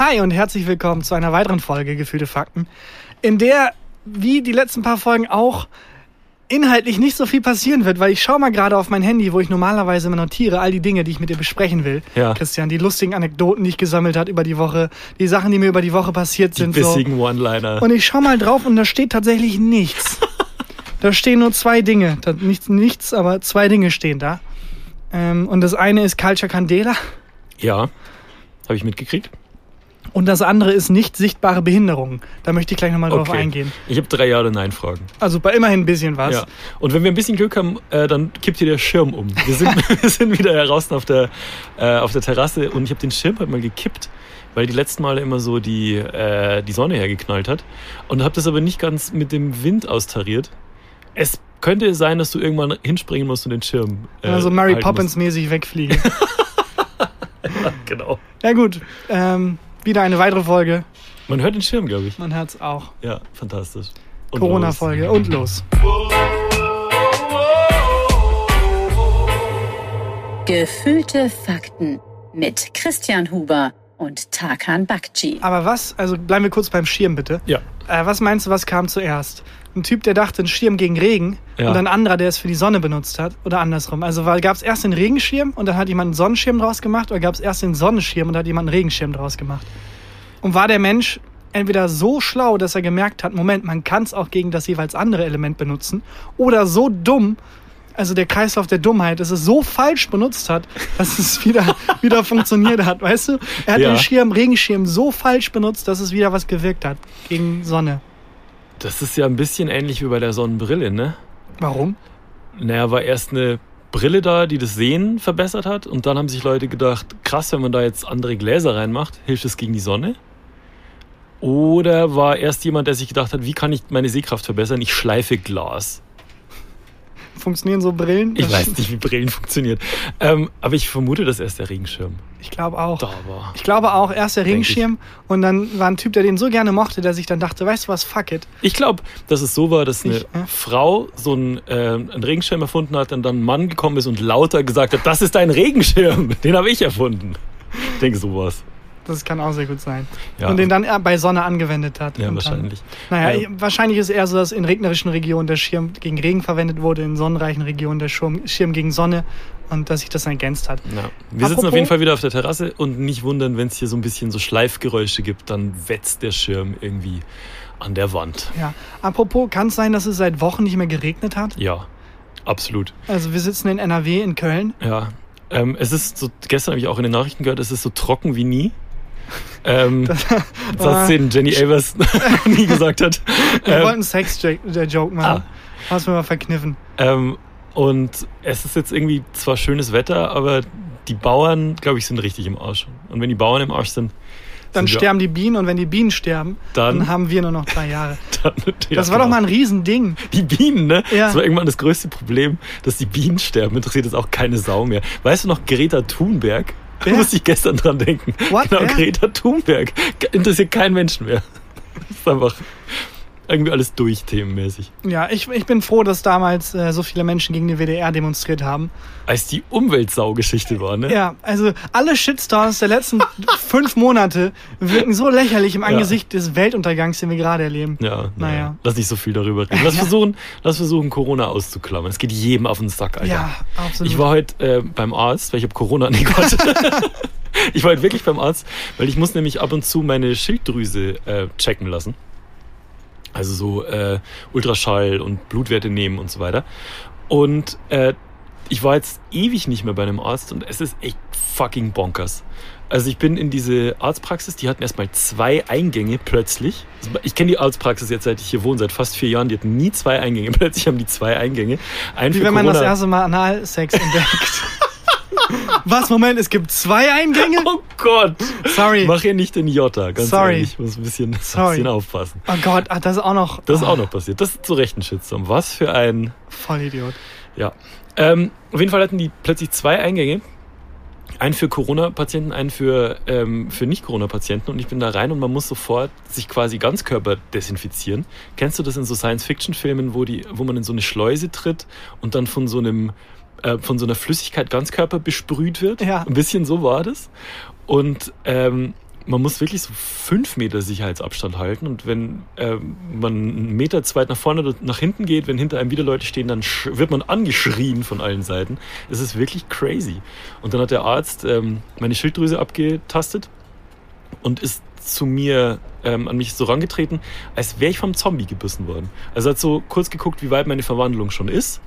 Hi und herzlich willkommen zu einer weiteren Folge Gefühlte Fakten, in der, wie die letzten paar Folgen auch, inhaltlich nicht so viel passieren wird, weil ich schaue mal gerade auf mein Handy, wo ich normalerweise immer notiere, all die Dinge, die ich mit dir besprechen will. Ja. Christian, die lustigen Anekdoten, die ich gesammelt habe über die Woche, die Sachen, die mir über die Woche passiert Die sind. So. bissigen One-Liner. Und ich schaue mal drauf und da steht tatsächlich nichts. da stehen nur zwei Dinge. Da, nichts, nichts, aber zwei Dinge stehen da. Ähm, und das eine ist Culture Candela Ja, habe ich mitgekriegt. Und das andere ist nicht sichtbare Behinderungen. Da möchte ich gleich nochmal drauf eingehen. Ich habe drei Ja oder Nein-Fragen. Also bei immerhin ein bisschen was. Ja. Und wenn wir ein bisschen Glück haben, äh, dann kippt hier der Schirm um. Wir sind, wir sind wieder draußen auf der, äh, auf der Terrasse und ich habe den Schirm halt mal gekippt, weil die letzten Male immer so die, äh, die Sonne hergeknallt hat. Und habe das aber nicht ganz mit dem Wind austariert. Es könnte sein, dass du irgendwann hinspringen musst und den Schirm. Äh, Also Mary halten Poppins mäßig wegfliegen. musst. Genau. ja gut, ähm, wieder eine weitere Folge. Man hört den Schirm, glaube ich. Man hört's auch. Ja, fantastisch. Corona-Folge und los. Gefühlte Fakten mit Christian Huber und Tarkan Bakci. Aber was, also bleiben wir kurz beim Schirm bitte. Ja. Äh, was meinst du, was kam zuerst? Ein Typ, der dachte, ein Schirm gegen Regen Ja. und ein anderer, der es für die Sonne benutzt hat oder andersrum. Also gab es erst den Regenschirm und dann hat jemand einen Sonnenschirm draus gemacht oder gab es erst den Sonnenschirm und hat jemand einen Regenschirm draus gemacht? Und war der Mensch entweder so schlau, dass er gemerkt hat, Moment, man kann es auch gegen das jeweils andere Element benutzen oder so dumm, also der Kreislauf der Dummheit, dass es so falsch benutzt hat, dass es wieder, wieder funktioniert hat, weißt du? Er hat Ja. den Schirm, Regenschirm so falsch benutzt, dass es wieder was gewirkt hat gegen Sonne. Das ist ja ein bisschen ähnlich wie bei der Sonnenbrille, ne? Warum? Naja, war erst eine Brille da, die das Sehen verbessert hat. Und dann haben sich Leute gedacht, krass, wenn man da jetzt andere Gläser reinmacht, hilft es gegen die Sonne? Oder war erst jemand, der sich gedacht hat, wie kann ich meine Sehkraft verbessern? Ich schleife Glas. Funktionieren so Brillen? Ich Das- weiß nicht, wie Brillen funktionieren. Ähm, aber ich vermute, dass erst der Regenschirm Ich glaube auch. da war. Ich glaube auch, erst der. Regenschirm und dann war ein Typ, der den so gerne mochte, der sich dann dachte, weißt du was, fuck it. Ich glaube, dass es so war, dass eine Ich, ja. Frau so einen, äh, einen Regenschirm erfunden hat und dann ein Mann gekommen ist und lauter gesagt hat, das ist ein Regenschirm, den habe ich erfunden. Ich denke sowas. Das kann auch sehr gut sein. Ja. Und den dann bei Sonne angewendet hat. Ja, wahrscheinlich. Dann, naja, Ja. wahrscheinlich ist eher so, dass in regnerischen Regionen der Schirm gegen Regen verwendet wurde, in sonnenreichen Regionen der Schirm, Schirm gegen Sonne und dass sich das ergänzt hat. Ja. Wir sitzen Apropos- auf jeden Fall wieder auf der Terrasse und nicht wundern, wenn es hier so ein bisschen so Schleifgeräusche gibt, dann wetzt der Schirm irgendwie an der Wand. Ja. Apropos, kann es sein, dass es seit Wochen nicht mehr geregnet hat? Ja, absolut. Also wir sitzen in NRW, in Köln. Ja. Ähm, es ist so, gestern habe ich auch in den Nachrichten gehört, es ist so trocken wie nie. Ähm, Satz, den Jenny Elvers nie gesagt hat. Wir Ähm, wollten Sex-Joke machen. Ah. Hast mir mal verkniffen. Ähm, und es ist jetzt irgendwie zwar schönes Wetter, aber die Bauern, glaube ich, sind richtig im Arsch. Und wenn die Bauern im Arsch sind, Dann sind sterben die Bienen und wenn die Bienen sterben, dann, Dann- haben wir nur noch drei Jahre. dann, ja, Das war doch genau. mal ein Riesending. Die Bienen, ne? Ja. Das war irgendwann das größte Problem, dass die Bienen sterben. Interessiert jetzt auch keine Sau mehr. Weißt du noch Greta Thunberg? Wer? musste ich gestern dran denken. What? Genau? Greta Thunberg. Interessiert keinen Menschen mehr. Das ist einfach irgendwie alles durch, themenmäßig. Ja, ich, ich bin froh, dass damals äh, so viele Menschen gegen die WDR demonstriert haben. Als die Umweltsau-Geschichte war, ne? Ja, also alle Shitstorms der letzten fünf Monate wirken so lächerlich im Angesicht des Weltuntergangs, den wir gerade erleben. Ja, naja. Naja. Lass nicht so viel darüber reden. Lass versuchen, lass versuchen, Corona auszuklammern. Es geht jedem auf den Sack, Alter. Ja, absolut. Ich war heute äh, beim Arzt, weil ich habe Corona nicht Gott. ich war heute wirklich beim Arzt, weil ich muss nämlich ab und zu meine Schilddrüse äh, checken lassen. Also so äh, Ultraschall und Blutwerte nehmen und so weiter. Und äh, ich war jetzt ewig nicht mehr bei einem Arzt und es ist echt fucking bonkers. Also ich bin in diese Arztpraxis, die hatten erstmal zwei Eingänge plötzlich. Also Ich kenne die Arztpraxis jetzt, seit ich hier wohne, seit fast vier Jahren. Die hatten nie zwei Eingänge. Plötzlich haben die zwei Eingänge. Einen Wie wenn man das Corona- erste Mal Analsex entdeckt. Was, Moment, es gibt zwei Eingänge? Oh Gott! Sorry. Mach hier nicht den Jota, ganz Sorry. ehrlich. Ich muss ein bisschen, Sorry. bisschen aufpassen. Oh Gott, ach, das ist auch noch. Das ist auch noch passiert. Das ist zu Recht ein Shitstorm. Was für ein... Vollidiot. Ja. Ähm, auf jeden Fall hatten die plötzlich zwei Eingänge. Einen für Corona-Patienten, einen für, ähm, für Nicht-Corona-Patienten. Und ich bin da rein und man muss sofort sich quasi Ganzkörper desinfizieren. Kennst du das in so Science-Fiction-Filmen, wo, die, wo man in so eine Schleuse tritt und dann von so einem äh, von so einer Flüssigkeit Ganzkörper besprüht wird? Ja. Ein bisschen so war das. Und ähm, man muss wirklich so fünf Meter Sicherheitsabstand halten und wenn ähm, man einen Meter zu weit nach vorne oder nach hinten geht, wenn hinter einem wieder Leute stehen, dann wird man angeschrien von allen Seiten. Es ist wirklich crazy. Und dann hat der Arzt ähm, meine Schilddrüse abgetastet und ist zu mir ähm, an mich so rangetreten, als wäre ich vom Zombie gebissen worden. Also hat so kurz geguckt, wie weit meine Verwandlung schon ist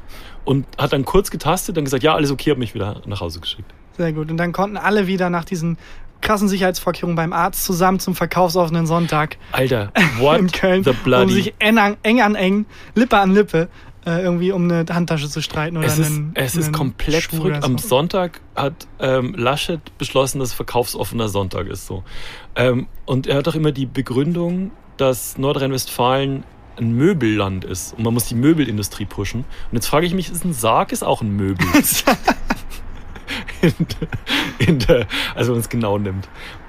und hat dann kurz getastet und gesagt, ja, alles okay, hat mich wieder nach Hause geschickt. Sehr gut. Und dann konnten alle wieder nach diesen krassen Sicherheitsvorkehrungen beim Arzt zusammen zum verkaufsoffenen Sonntag Alter, what in Köln, the um bloody... sich eng an eng, an eng Lippe an Lippe, äh, irgendwie um eine Handtasche zu streiten oder es ist, einen, es ist komplett Schuh verrückt. oder Am so. Sonntag hat ähm, Laschet beschlossen, dass verkaufsoffener Sonntag ist so. Ähm, und er hat auch immer die Begründung, dass Nordrhein-Westfalen ein Möbelland ist und man muss die Möbelindustrie pushen. Und jetzt frage ich mich, ist ein Sarg ist auch ein Möbel? in, in der, also wenn man es genau nimmt.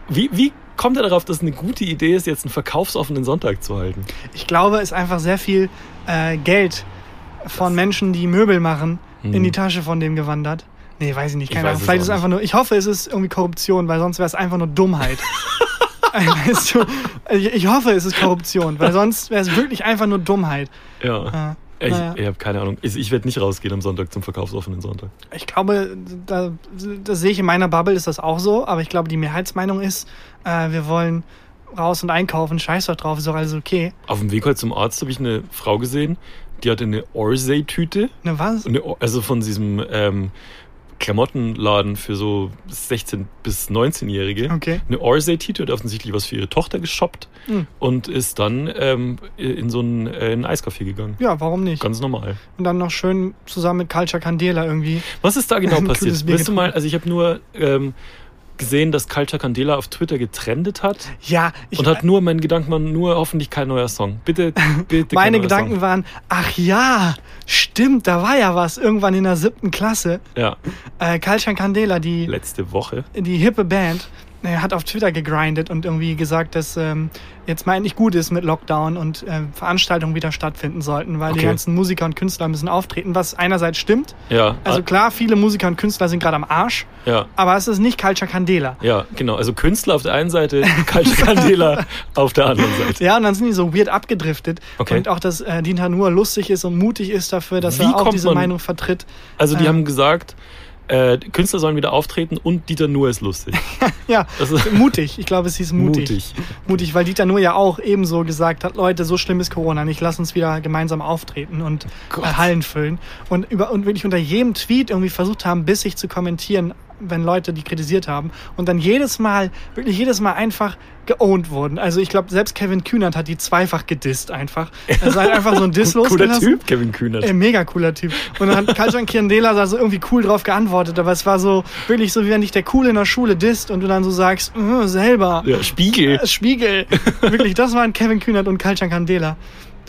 Wie, wie kommt er darauf, dass es eine gute Idee ist, jetzt einen verkaufsoffenen Sonntag zu halten? Ich glaube, es ist einfach sehr viel äh, Geld von Menschen, die Möbel machen, in die Tasche von dem gewandert. Nee, weiß ich nicht. Ich Keine weiß Ahnung. Vielleicht ist es einfach nur. Ich hoffe, es ist irgendwie Korruption, weil sonst wäre es einfach nur Dummheit. weißt du, ich, hoffe, es ist Korruption, weil sonst wäre es wirklich einfach nur Dummheit. Ja. Äh, Ich, naja. ich habe keine Ahnung. Ich, ich werde nicht rausgehen am Sonntag zum verkaufsoffenen Sonntag. Ich glaube, da, das sehe ich in meiner Bubble, ist das auch so, aber ich glaube, die Mehrheitsmeinung ist, äh, wir wollen raus und einkaufen, scheiß doch drauf, ist doch alles okay. Auf dem Weg heute zum Arzt habe ich eine Frau gesehen, die hatte eine Orsay-Tüte. Ne, was? Eine Also von diesem ähm, Klamottenladen für so 16- bis 19-Jährige. Okay. Eine Orsay-Tüte hat offensichtlich was für ihre Tochter geshoppt Hm. und ist dann ähm, in so einen, äh, in einen Eiscafé gegangen. Ja, warum nicht? Ganz normal. Und dann noch schön zusammen mit Culture Candela irgendwie. Was ist da genau passiert? Weißt du mal, also ich habe nur ähm, gesehen, dass Culture Candela auf Twitter getrendet hat Ja, ich, und hat nur, mein Gedanken war nur hoffentlich kein neuer Song. Bitte, bitte meine Gedanken Song. waren, ach ja, stimmt, da war ja was irgendwann in der siebten Klasse. Ja, Äh, Culture Candela, die, letzte Woche. die hippe Band, äh, hat auf Twitter gegrindet und irgendwie gesagt, dass ähm, jetzt mal endlich gut ist mit Lockdown und äh, Veranstaltungen wieder stattfinden sollten, weil die Okay. ganzen Musiker und Künstler müssen auftreten, was einerseits stimmt. Ja, Also klar, viele Musiker und Künstler sind gerade am Arsch, ja, aber es ist nicht Culture Candela. ja, genau. Also Künstler auf der einen Seite, Culture Candela auf der anderen Seite. Ja, und dann sind die so weird abgedriftet. Okay. Und auch, dass äh, Dinta nur lustig ist und mutig ist dafür, dass Wie er auch diese man- Meinung vertritt. Also die Ähm. haben gesagt, äh, Künstler sollen wieder auftreten und Dieter Nuhr ist lustig. Ja, Das ist mutig. Ich glaube, es hieß mutig. mutig. Mutig, weil Dieter nur ja auch ebenso gesagt hat, Leute, so schlimm ist Corona nicht, lass uns wieder gemeinsam auftreten und äh, Hallen füllen. Und, über, und wirklich unter jedem Tweet irgendwie versucht haben, bissig zu kommentieren, wenn Leute die kritisiert haben. Und dann jedes Mal, wirklich jedes Mal einfach geowned wurden. Also ich glaube, selbst Kevin Kühnert hat die zweifach gedisst einfach. Er ist halt einfach so ein Diss Cooler losgelassen. Typ, Kevin Kühnert. Ey, mega cooler Typ. Und dann hat Kaljan Kirndela da so irgendwie cool drauf geantwortet, aber es war so wirklich so, wie wenn dich der Cool in der Schule disst und du dann so sagst, äh, selber. Ja, Spiegel. Äh, Spiegel. wirklich, das waren Kevin Kühnert und Kaljan Candela.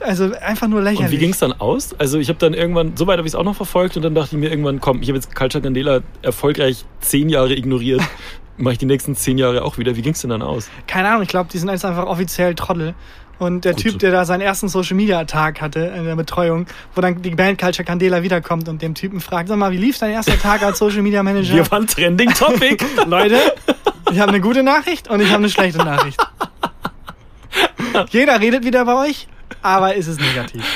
Also einfach nur lächerlich. Und wie ging es dann aus? Also ich habe dann irgendwann, so weit habe ich es auch noch verfolgt und dann dachte ich mir irgendwann, komm, ich habe jetzt Culture Candela erfolgreich zehn Jahre ignoriert. Mache ich die nächsten zehn Jahre auch wieder. Wie ging es denn dann aus? Keine Ahnung, ich glaube, die sind jetzt einfach offiziell Trottel. Und der Gut. Typ, der da seinen ersten Social Media Tag hatte in der Betreuung, wo dann die Band Culture Candela wiederkommt und dem Typen fragt, sag mal, wie lief dein erster Tag als Social Media Manager? Wir waren Trending Topic. Leute, ich habe eine gute Nachricht und ich habe eine schlechte Nachricht. Jeder redet wieder bei euch, aber es ist negativ.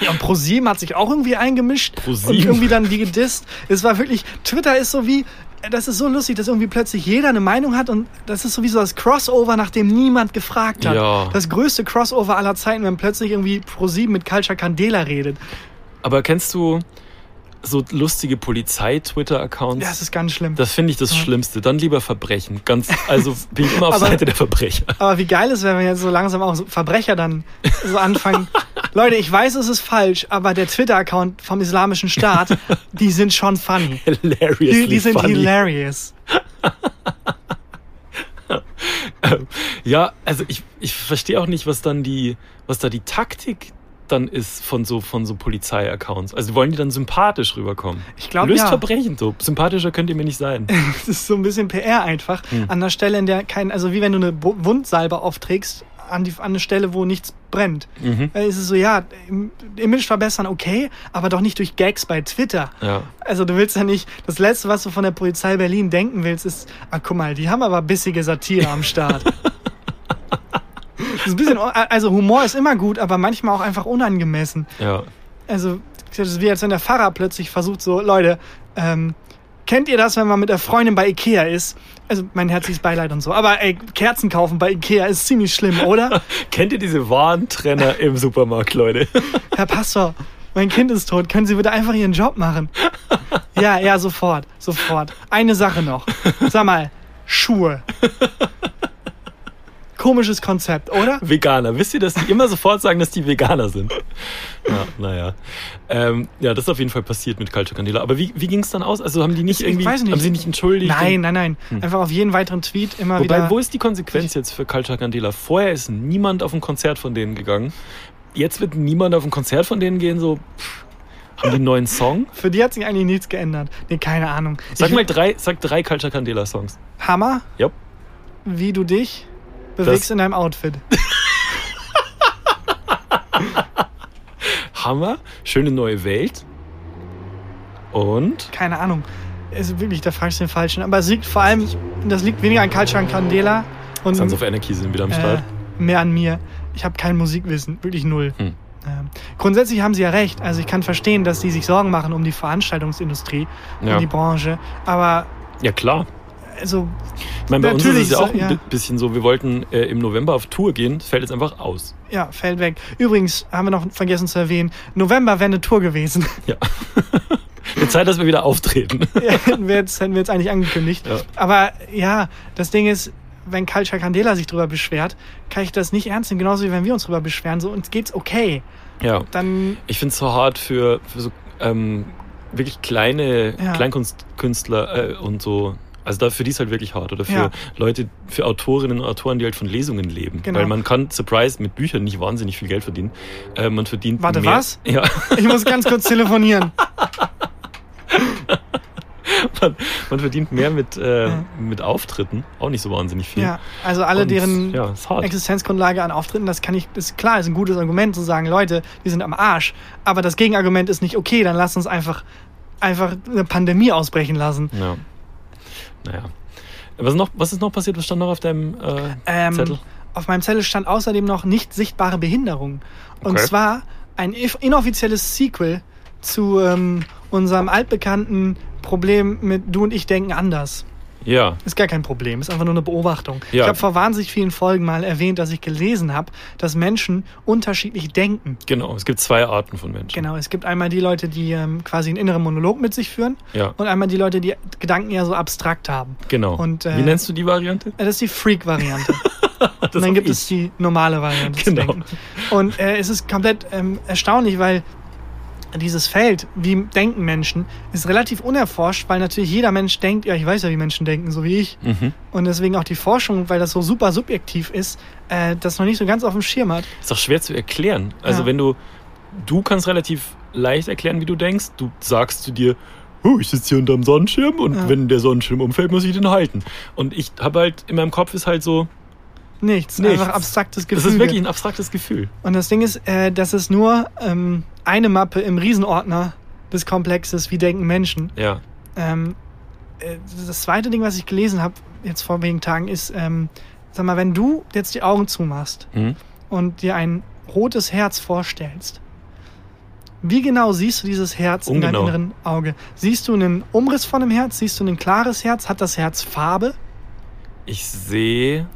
Ja, und ProSieben hat sich auch irgendwie eingemischt ProSieben. und irgendwie dann die gedisst. Es war wirklich, Twitter ist so wie, das ist so lustig, dass irgendwie plötzlich jeder eine Meinung hat und das ist sowieso das Crossover, nach dem niemand gefragt hat. Ja. Das größte Crossover aller Zeiten, wenn plötzlich irgendwie ProSieben mit Culture Candela redet. Aber kennst du so lustige Polizei-Twitter-Accounts? Das ist ganz schlimm. Das finde ich das Schlimmste. Dann lieber Verbrechen. Ganz, also bin ich immer auf Aber- Seite der Verbrecher. Aber wie geil wäre, wenn jetzt so langsam auch so Verbrecher dann so anfangen. Leute, ich weiß, es ist falsch, aber der Twitter-Account vom Islamischen Staat, die sind schon funny. Hilariously Die, die sind funny. hilarious. Ja, also ich, ich verstehe auch nicht, was dann die, was da die Taktik dann ist von so, von so Polizei-Accounts. Also wollen die dann sympathisch rüberkommen? Ich glaube, Löst ja. Verbrechen so. Sympathischer könnt ihr mir nicht sein. Das ist so ein bisschen PR einfach. Hm. An der Stelle, in der kein, also wie wenn du eine Wundsalbe aufträgst an, die, an eine Stelle, wo nichts brennt. Mhm. Äh, ist es so, ja, im- Image verbessern, okay, aber doch nicht durch Gags bei Twitter. Ja. Also du willst ja nicht, das Letzte, was du von der Polizei Berlin denken willst, ist, ah, guck mal, die haben aber bissige Satire am Start. Ein bisschen, also Humor ist immer gut, aber manchmal auch einfach unangemessen. Ja. Also, das ist wie als wenn der Pfarrer plötzlich versucht, so, Leute, ähm, kennt ihr das, wenn man mit der Freundin bei Ikea ist? Also, mein herzliches Beileid und so. Aber ey, Kerzen kaufen bei Ikea ist ziemlich schlimm, oder? Kennt ihr diese Warentrenner im Supermarkt, Leute? Herr Pastor, mein Kind ist tot. Können Sie bitte einfach Ihren Job machen? Ja, ja, sofort, sofort. Eine Sache noch. Sag mal, Schuhe. Komisches Konzept, oder? Veganer. Wisst ihr, dass die immer sofort sagen, dass die Veganer sind? Ja, naja. Ähm, ja, das ist auf jeden Fall passiert mit Culture Candela. Aber wie, wie ging es dann aus? Also haben die nicht Ich irgendwie, weiß nicht. haben sie nicht entschuldigt? Nein, nein, nein. Einfach auf jeden weiteren Tweet immer Wobei, wieder. wo ist die Konsequenz jetzt für Culture Candela? Vorher ist niemand auf ein Konzert von denen gegangen. Jetzt wird niemand auf ein Konzert von denen gehen, so, pff, haben die einen neuen Song? Für die hat sich eigentlich nichts geändert. Nee, keine Ahnung. Sag Ich- mal drei, sag drei Culture Candela Songs. Hammer, Ja. wie du dich bewegst Das- in deinem Outfit. Hammer, schöne neue Welt. Und Keine Ahnung. Ist wirklich, da fragst du den Falschen. Aber es liegt vor allem, das liegt weniger an and Candela und Sons of Anarchy sind wieder am äh, Start. mehr an mir. Ich habe kein Musikwissen, wirklich null. Hm. Ähm, grundsätzlich haben sie ja recht. Also ich kann verstehen, dass die sich Sorgen machen um die Veranstaltungsindustrie, Ja. um die Branche. Aber Ja, klar. Also Ich meine, bei uns ist es ja auch ein ja. bi- bisschen so, wir wollten äh, im November auf Tour gehen, das fällt jetzt einfach aus. ja, fällt weg. Übrigens haben wir noch vergessen zu erwähnen, November wäre eine Tour gewesen. Ja. Wird Zeit, dass wir wieder auftreten. Ja, hätten, wir jetzt, hätten wir jetzt eigentlich angekündigt. Ja. Aber ja, das Ding ist, wenn Culture Candela sich drüber beschwert, kann ich das nicht ernst nehmen. Genauso wie wenn wir uns drüber beschweren. So, uns geht's okay. Ja. Dann, Ich finde es so hart für, für so ähm, wirklich kleine Ja. Kleinkunstkünstler äh, und so. Also da, für die ist halt wirklich hart. Oder für Ja. Leute, für Autorinnen und Autoren, die halt von Lesungen leben. Genau. Weil man kann, Surprise, mit Büchern nicht wahnsinnig viel Geld verdienen. Äh, man verdient Warte, mehr. was? Ja, ich muss ganz kurz telefonieren. man, man verdient mehr mit, äh, Ja. mit Auftritten. Auch nicht so wahnsinnig viel. Ja, also alle, Und, deren Ja. Existenzgrundlage an Auftritten, das kann ich, ist klar, ist ein gutes Argument zu sagen, Leute, wir sind am Arsch. Aber das Gegenargument ist nicht okay, dann lass uns einfach, einfach eine Pandemie ausbrechen lassen. Ja. Naja. Was ist, noch, was ist noch passiert? Was stand noch auf deinem äh, Ähm, Zettel? Auf meinem Zettel stand außerdem noch nicht sichtbare Behinderung. Und Okay. zwar ein inoffizielles Sequel zu ähm, unserem altbekannten Problem mit Du und ich denken anders. Ja. Ist gar kein Problem, ist einfach nur eine Beobachtung. Ja. Ich habe vor wahnsinnig vielen Folgen mal erwähnt, dass ich gelesen habe, dass Menschen unterschiedlich denken. Genau, es gibt zwei Arten von Menschen. Genau, es gibt einmal die Leute, die ähm, quasi einen inneren Monolog mit sich führen Ja, und einmal die Leute, die Gedanken eher so abstrakt haben. genau. Und, äh, Wie nennst du die Variante? Äh, Das ist die Freak-Variante. Und dann gibt ich. es die normale Variante. Genau. Und äh, es ist komplett ähm, erstaunlich, weil dieses Feld, wie denken Menschen, ist relativ unerforscht, weil natürlich jeder Mensch denkt, ja, ich weiß ja, wie Menschen denken, so wie ich. Mhm. Und deswegen auch die Forschung, weil das so super subjektiv ist, äh, das noch nicht so ganz auf dem Schirm hat. Ist auch schwer zu erklären. Also Ja. wenn du, du kannst relativ leicht erklären, wie du denkst. Du sagst zu dir, oh, ich sitze hier unterm Sonnenschirm und Ja. wenn der Sonnenschirm umfällt, muss ich den halten. Und ich habe halt, in meinem Kopf ist halt so, Nichts, Nichts. einfach abstraktes Gefühl. das ist wirklich ein abstraktes Gefühl. Und das Ding ist, äh, das ist nur ähm, eine Mappe im Riesenordner des Komplexes, wie denken Menschen. Ja. Ähm, äh, das zweite Ding, was ich gelesen habe, jetzt vor wenigen Tagen, ist, ähm, sag mal, wenn du jetzt die Augen zumachst Mhm. und dir ein rotes Herz vorstellst, wie genau siehst du dieses Herz in deinem Ungenau. inneren Auge? Siehst du einen Umriss von einem Herz? Siehst du ein klares Herz? Hat das Herz Farbe? Ich sehe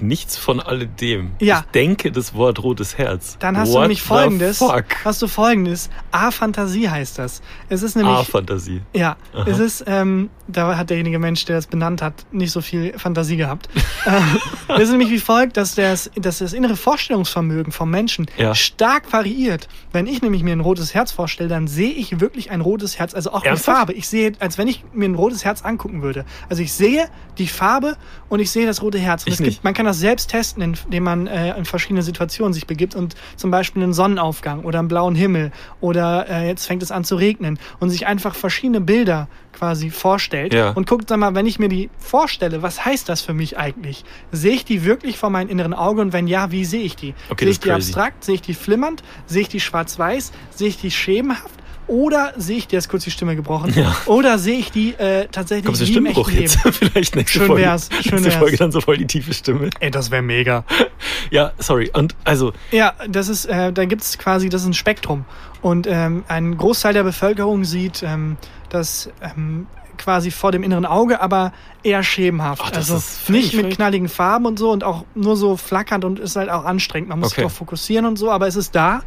nichts von alledem. Ja. Ich denke das Wort rotes Herz. Dann hast What du nämlich folgendes. Fuck? Hast du folgendes. A-Fantasie heißt das. Es ist nämlich. A-Fantasie. Ja, Aha. es ist, ähm, da hat derjenige Mensch, der das benannt hat, nicht so viel Fantasie gehabt. ähm, das ist nämlich wie folgt, dass das, dass das innere Vorstellungsvermögen vom Menschen Ja. stark variiert. Wenn ich nämlich mir ein rotes Herz vorstelle, dann sehe ich wirklich ein rotes Herz, also auch die Ernsthaft? Farbe. Ich sehe, als wenn ich mir ein rotes Herz angucken würde. Also ich sehe die Farbe und ich sehe das rote Herz. Und Ich es gibt, nicht. man kann kann das selbst testen, indem man äh, in verschiedene Situationen sich begibt und zum Beispiel einen Sonnenaufgang oder einen blauen Himmel oder äh, jetzt fängt es an zu regnen und sich einfach verschiedene Bilder quasi vorstellt Ja. und guckt dann mal, wenn ich mir die vorstelle, was heißt das für mich eigentlich? Sehe ich die wirklich vor meinem inneren Auge und wenn ja, wie sehe ich die? Okay, sehe ich die crazy. abstrakt? Sehe ich die flimmernd? Sehe ich die schwarz-weiß? Sehe ich die schemenhaft? Oder sehe ich, dir ist kurz die Stimme gebrochen, Ja. oder sehe ich die äh, tatsächlich wie im Stimmbruch jetzt? Vielleicht nächste Schön Folge. wär's, schön nächste wär's. Folge dann so voll die tiefe Stimme. Ey, das wäre mega. Ja, sorry. Und also, Ja, das ist, äh, da gibt es quasi, das ist ein Spektrum. Und ähm, ein Großteil der Bevölkerung sieht ähm, das ähm, quasi vor dem inneren Auge, aber eher schemenhaft. Ach, das also nicht mit knalligen Farben und so und auch nur so flackernd und ist halt auch anstrengend. Man muss Okay. sich darauf fokussieren und so, aber es ist da.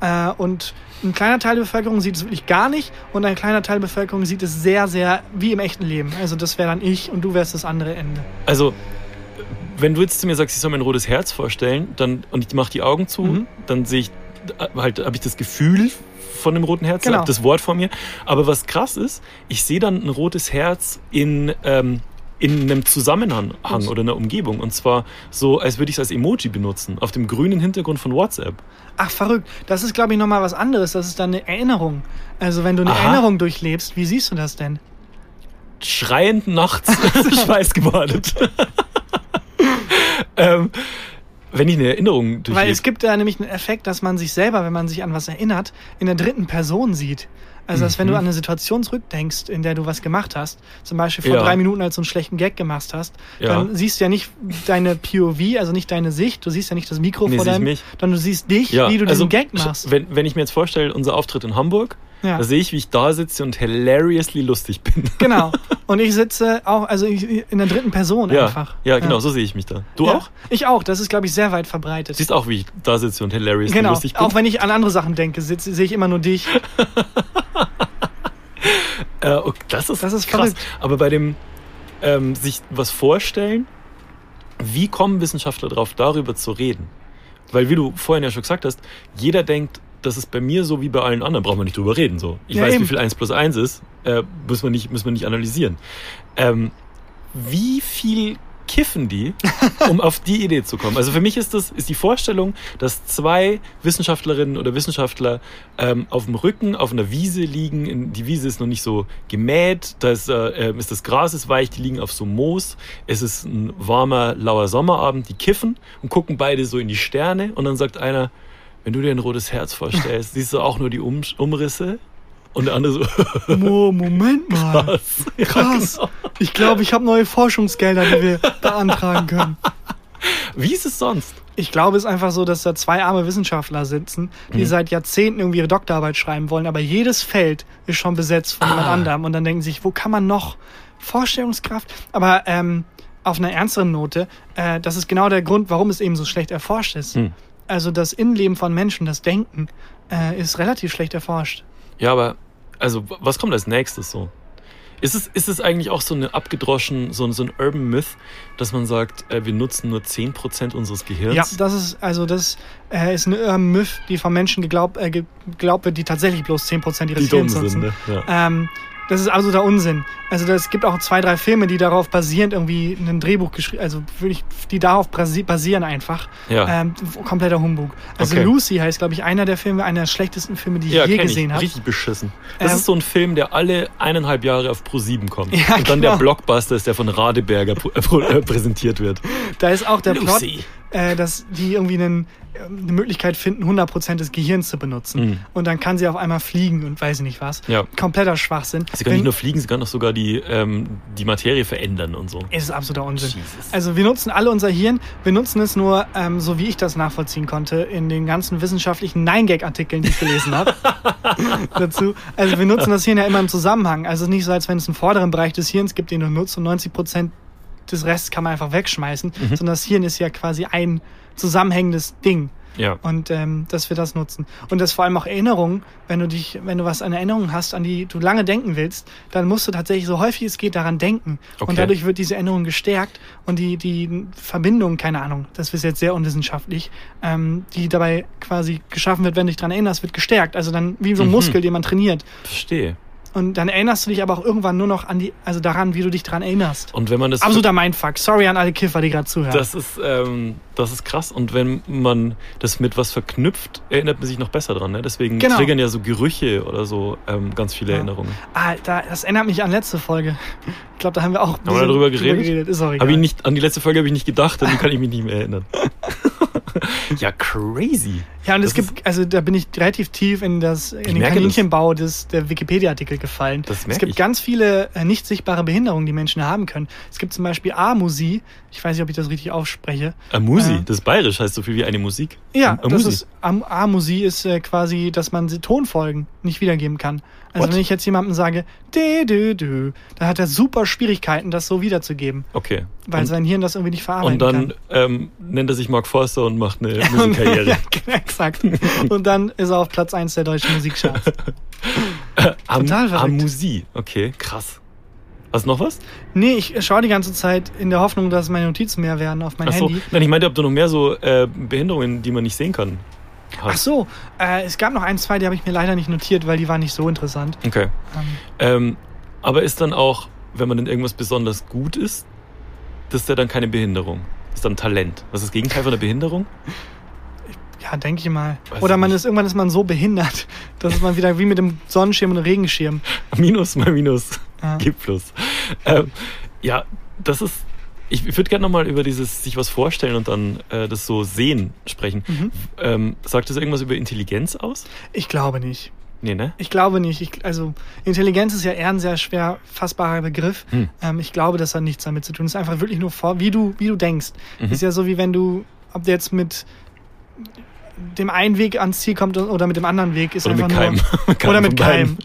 Äh, und ein kleiner Teil der Bevölkerung sieht es wirklich gar nicht und ein kleiner Teil der Bevölkerung sieht es sehr, sehr wie im echten Leben. Also das wäre dann ich und du wärst das andere Ende. also, wenn du jetzt zu mir sagst, ich soll mir ein rotes Herz vorstellen, dann und ich mache die Augen zu, Mhm. dann sehe ich äh, halt habe ich das Gefühl von einem roten Herz, Genau. das Wort vor mir. Aber was krass ist, ich sehe dann ein rotes Herz in ähm, in einem Zusammenhang oder einer Umgebung. Und zwar so, als würde ich es als Emoji benutzen, auf dem grünen Hintergrund von WhatsApp. Ach, verrückt. Das ist, glaube ich, nochmal was anderes. Das ist dann eine Erinnerung. Also, wenn du eine Aha. Erinnerung durchlebst, wie siehst du das denn? schreiend nachts schweißgebadet. ähm, wenn ich eine Erinnerung durchlebe. Weil es gibt da nämlich einen Effekt, dass man sich selber, wenn man sich an was erinnert, in der dritten Person sieht. Also, dass wenn Mhm. du an eine Situation zurückdenkst, in der du was gemacht hast, zum Beispiel vor Ja. drei Minuten, als du einen schlechten Gag gemacht hast, Ja. dann siehst du ja nicht deine POV, also nicht deine Sicht, du siehst ja nicht das Mikro Nee, vor deinem, mich. sondern du siehst dich, ja, wie du also, diesen Gag machst. Wenn, wenn ich mir jetzt vorstelle, unser Auftritt in Hamburg, Ja. da sehe ich, wie ich da sitze und hilariously lustig bin. Genau. Und ich sitze auch, also ich, in der dritten Person ja, einfach. ja, genau, so sehe ich mich da. Du Ja, auch? Ich auch. Das ist, glaube ich, sehr weit verbreitet. Siehst auch, wie ich da sitze und hilariously Genau. lustig bin? Auch wenn ich an andere Sachen denke, sitze- sehe ich immer nur dich. Äh, okay, das ist, Das ist krass. verrückt. Aber bei dem ähm, sich was vorstellen, wie kommen Wissenschaftler drauf, darüber zu reden? Weil, wie du vorhin ja schon gesagt hast, jeder denkt, das ist bei mir so wie bei allen anderen, braucht man nicht drüber reden. So. Ich Ja, weiß, eben. wie viel 1 plus 1 ist, äh, muss, man nicht, muss man nicht analysieren. Ähm, wie viel kiffen die, um auf die Idee zu kommen? Also für mich ist das ist die Vorstellung, dass zwei Wissenschaftlerinnen oder Wissenschaftler ähm, auf dem Rücken auf einer Wiese liegen. In- Die Wiese ist noch nicht so gemäht, da ist, äh, äh, ist das Gras ist weich, die liegen auf so Moos. Es ist ein warmer, lauer Sommerabend, die kiffen und gucken beide so in die Sterne und dann sagt einer, wenn du dir ein rotes Herz vorstellst, siehst du auch nur die um Umrisse? Und der andere so, Mo, Moment mal. was? Krass. genau. Ich glaube, ich habe neue Forschungsgelder, die wir beantragen können. Wie ist es sonst? Ich glaube, es ist einfach so, dass da zwei arme Wissenschaftler sitzen, die Mhm. seit Jahrzehnten irgendwie ihre Doktorarbeit schreiben wollen, aber jedes Feld ist schon besetzt von jemand Ah. anderem. Und dann denken sie sich, wo kann man noch Vorstellungskraft? Aber ähm, auf einer ernsteren Note, äh, das ist genau der Grund, warum es eben so schlecht erforscht ist. Hm. Also das Innenleben von Menschen, das Denken, äh, ist relativ schlecht erforscht. Ja, aber also was kommt als nächstes so? Ist es, ist es eigentlich auch so eine abgedroschen, so, so ein Urban Myth, dass man sagt, äh, wir nutzen nur 10% unseres Gehirns? Ja, das ist also das äh, ist eine äh, Myth, die von Menschen geglaubt, äh, geglaubt wird, die tatsächlich bloß 10% ihres die dumm Hirns nutzen. sind. Ne? Ja. Ähm, das ist absoluter Unsinn. Also es gibt auch zwei, drei Filme, die darauf basierend irgendwie ein Drehbuch geschrieben, also wirklich, die darauf basi- basieren einfach. Ja. Ähm, kompletter Humbug. Also Okay. Lucy heißt, glaube ich, einer der Filme, einer der schlechtesten Filme, die ich ja, je gesehen ich. habe. Richtig beschissen. Das Ähm, ist so ein Film, der alle eineinhalb Jahre auf Pro7 kommt. Ja, Und dann genau. der Blockbuster ist, der von Radeberger pro- äh, pro- präsentiert wird. Da ist auch der Plot, Lucy. äh, dass die irgendwie einen, eine Möglichkeit finden, 100% des Gehirns zu benutzen. Mhm. Und dann kann sie auf einmal fliegen und weiß ich nicht was. Ja. Kompletter Schwachsinn. Sie kann Wenn- nicht nur fliegen, sie kann auch sogar die, ähm, die Materie verändern und so. Es ist absoluter Unsinn. Jesus. Also wir nutzen alle unser Hirn, wir nutzen es nur, ähm, so wie ich das nachvollziehen konnte, in den ganzen wissenschaftlichen Nein-Gag-Artikeln, die ich gelesen habe. dazu. Also wir nutzen das Hirn ja immer im Zusammenhang. Also es ist nicht so, als wenn es einen vorderen Bereich des Hirns gibt, den du nutzt und 90 Prozent des Rests kann man einfach wegschmeißen, Mhm. sondern das Hirn ist ja quasi ein zusammenhängendes Ding. Ja. Und ähm, dass wir das nutzen. Und das vor allem auch Erinnerungen, wenn du dich, wenn du was an Erinnerungen hast, an die du lange denken willst, dann musst du tatsächlich so häufig es geht daran denken. Okay. Und dadurch wird diese Erinnerung gestärkt und die, die Verbindung, keine Ahnung, das ist jetzt sehr unwissenschaftlich, ähm, die dabei quasi geschaffen wird, wenn du dich daran erinnerst, wird gestärkt. Also dann wie so ein Mhm. Muskel, den man trainiert. Verstehe. Und dann erinnerst du dich aber auch irgendwann nur noch an die, also daran, wie du dich daran erinnerst. Und wenn man das Absoluter Mindfuck. Sorry an alle Kiffer, die gerade zuhören. Das ist, ähm, das ist krass. Und wenn man das mit was verknüpft, erinnert man sich noch besser dran. Ne? Deswegen Genau. triggern ja so Gerüche oder so ähm, ganz viele Ja. Erinnerungen. ah, da, das erinnert mich an letzte Folge. Ich glaube, da haben wir auch ein wir darüber geredet? Ist auch egal. Hab ich nicht, an die letzte Folge habe ich nicht gedacht, dann kann ich mich nicht mehr erinnern. ja, crazy. Ja, und es Das gibt, also da bin ich relativ tief in, das, in den merke das. Kaninchenbau des, der Wikipedia-Artikel gefallen. Das es gibt ich. ganz viele äh, nicht sichtbare Behinderungen, die Menschen haben können. Es gibt zum Beispiel Amusi. Ich weiß nicht, ob ich das richtig ausspreche. Amusi, Äh. das ist bayerisch, heißt so viel wie eine Musik. Ja, das Amusi. ist, Am Amusi ist äh, quasi, dass man Tonfolgen nicht wiedergeben kann. Also What? wenn ich jetzt jemandem sage, dü, dü, dü, dann hat er super Schwierigkeiten, das so wiederzugeben, Okay. weil und, sein Hirn das irgendwie nicht verarbeiten und dann kann. ähm, nennt er sich Mark Forster und macht eine Musikkarriere. ja, genau, exakt. Und dann ist er auf Platz 1 der deutschen Musikcharts. Am, Total verrückt. Amusi, okay, krass. Hast du noch was? Nee, ich schaue die ganze Zeit in der Hoffnung, dass meine Notizen mehr werden auf mein Ach so. Handy. Nein, ich meinte, ob du noch mehr so äh, Behinderungen, die man nicht sehen kann, Ach hast. so, äh, es gab noch ein, zwei, die habe ich mir leider nicht notiert, weil die waren nicht so interessant. Okay. Ähm, Ähm, aber ist dann auch, wenn man in irgendwas besonders gut ist, das ist ja dann keine Behinderung. Das ist dann Talent. Was ist das Gegenteil von der Behinderung? Ja, denke ich mal. Weiß Oder man nicht. ist irgendwann ist man so behindert, dass es man wieder wie mit dem Sonnenschirm und Regenschirm. Minus mal Minus Ja. gibt Plus. Ähm, ja, das ist. Ich, würde gerne nochmal über dieses sich was vorstellen und dann äh, das so sehen sprechen. Mhm. Ähm, sagt das irgendwas über Intelligenz aus? Ich glaube nicht. Nee, ne? Ich glaube nicht. Ich, also Intelligenz ist ja eher ein sehr schwer fassbarer Begriff. Hm. Ähm, ich glaube, das hat nichts damit zu tun. Es ist einfach wirklich nur vor, wie du, wie du denkst. Mhm. Ist ja so wie wenn du, ob der jetzt mit dem einen Weg ans Ziel kommt oder mit dem anderen Weg, ist Oder mit einfach Keim. nur oder mit. Keim.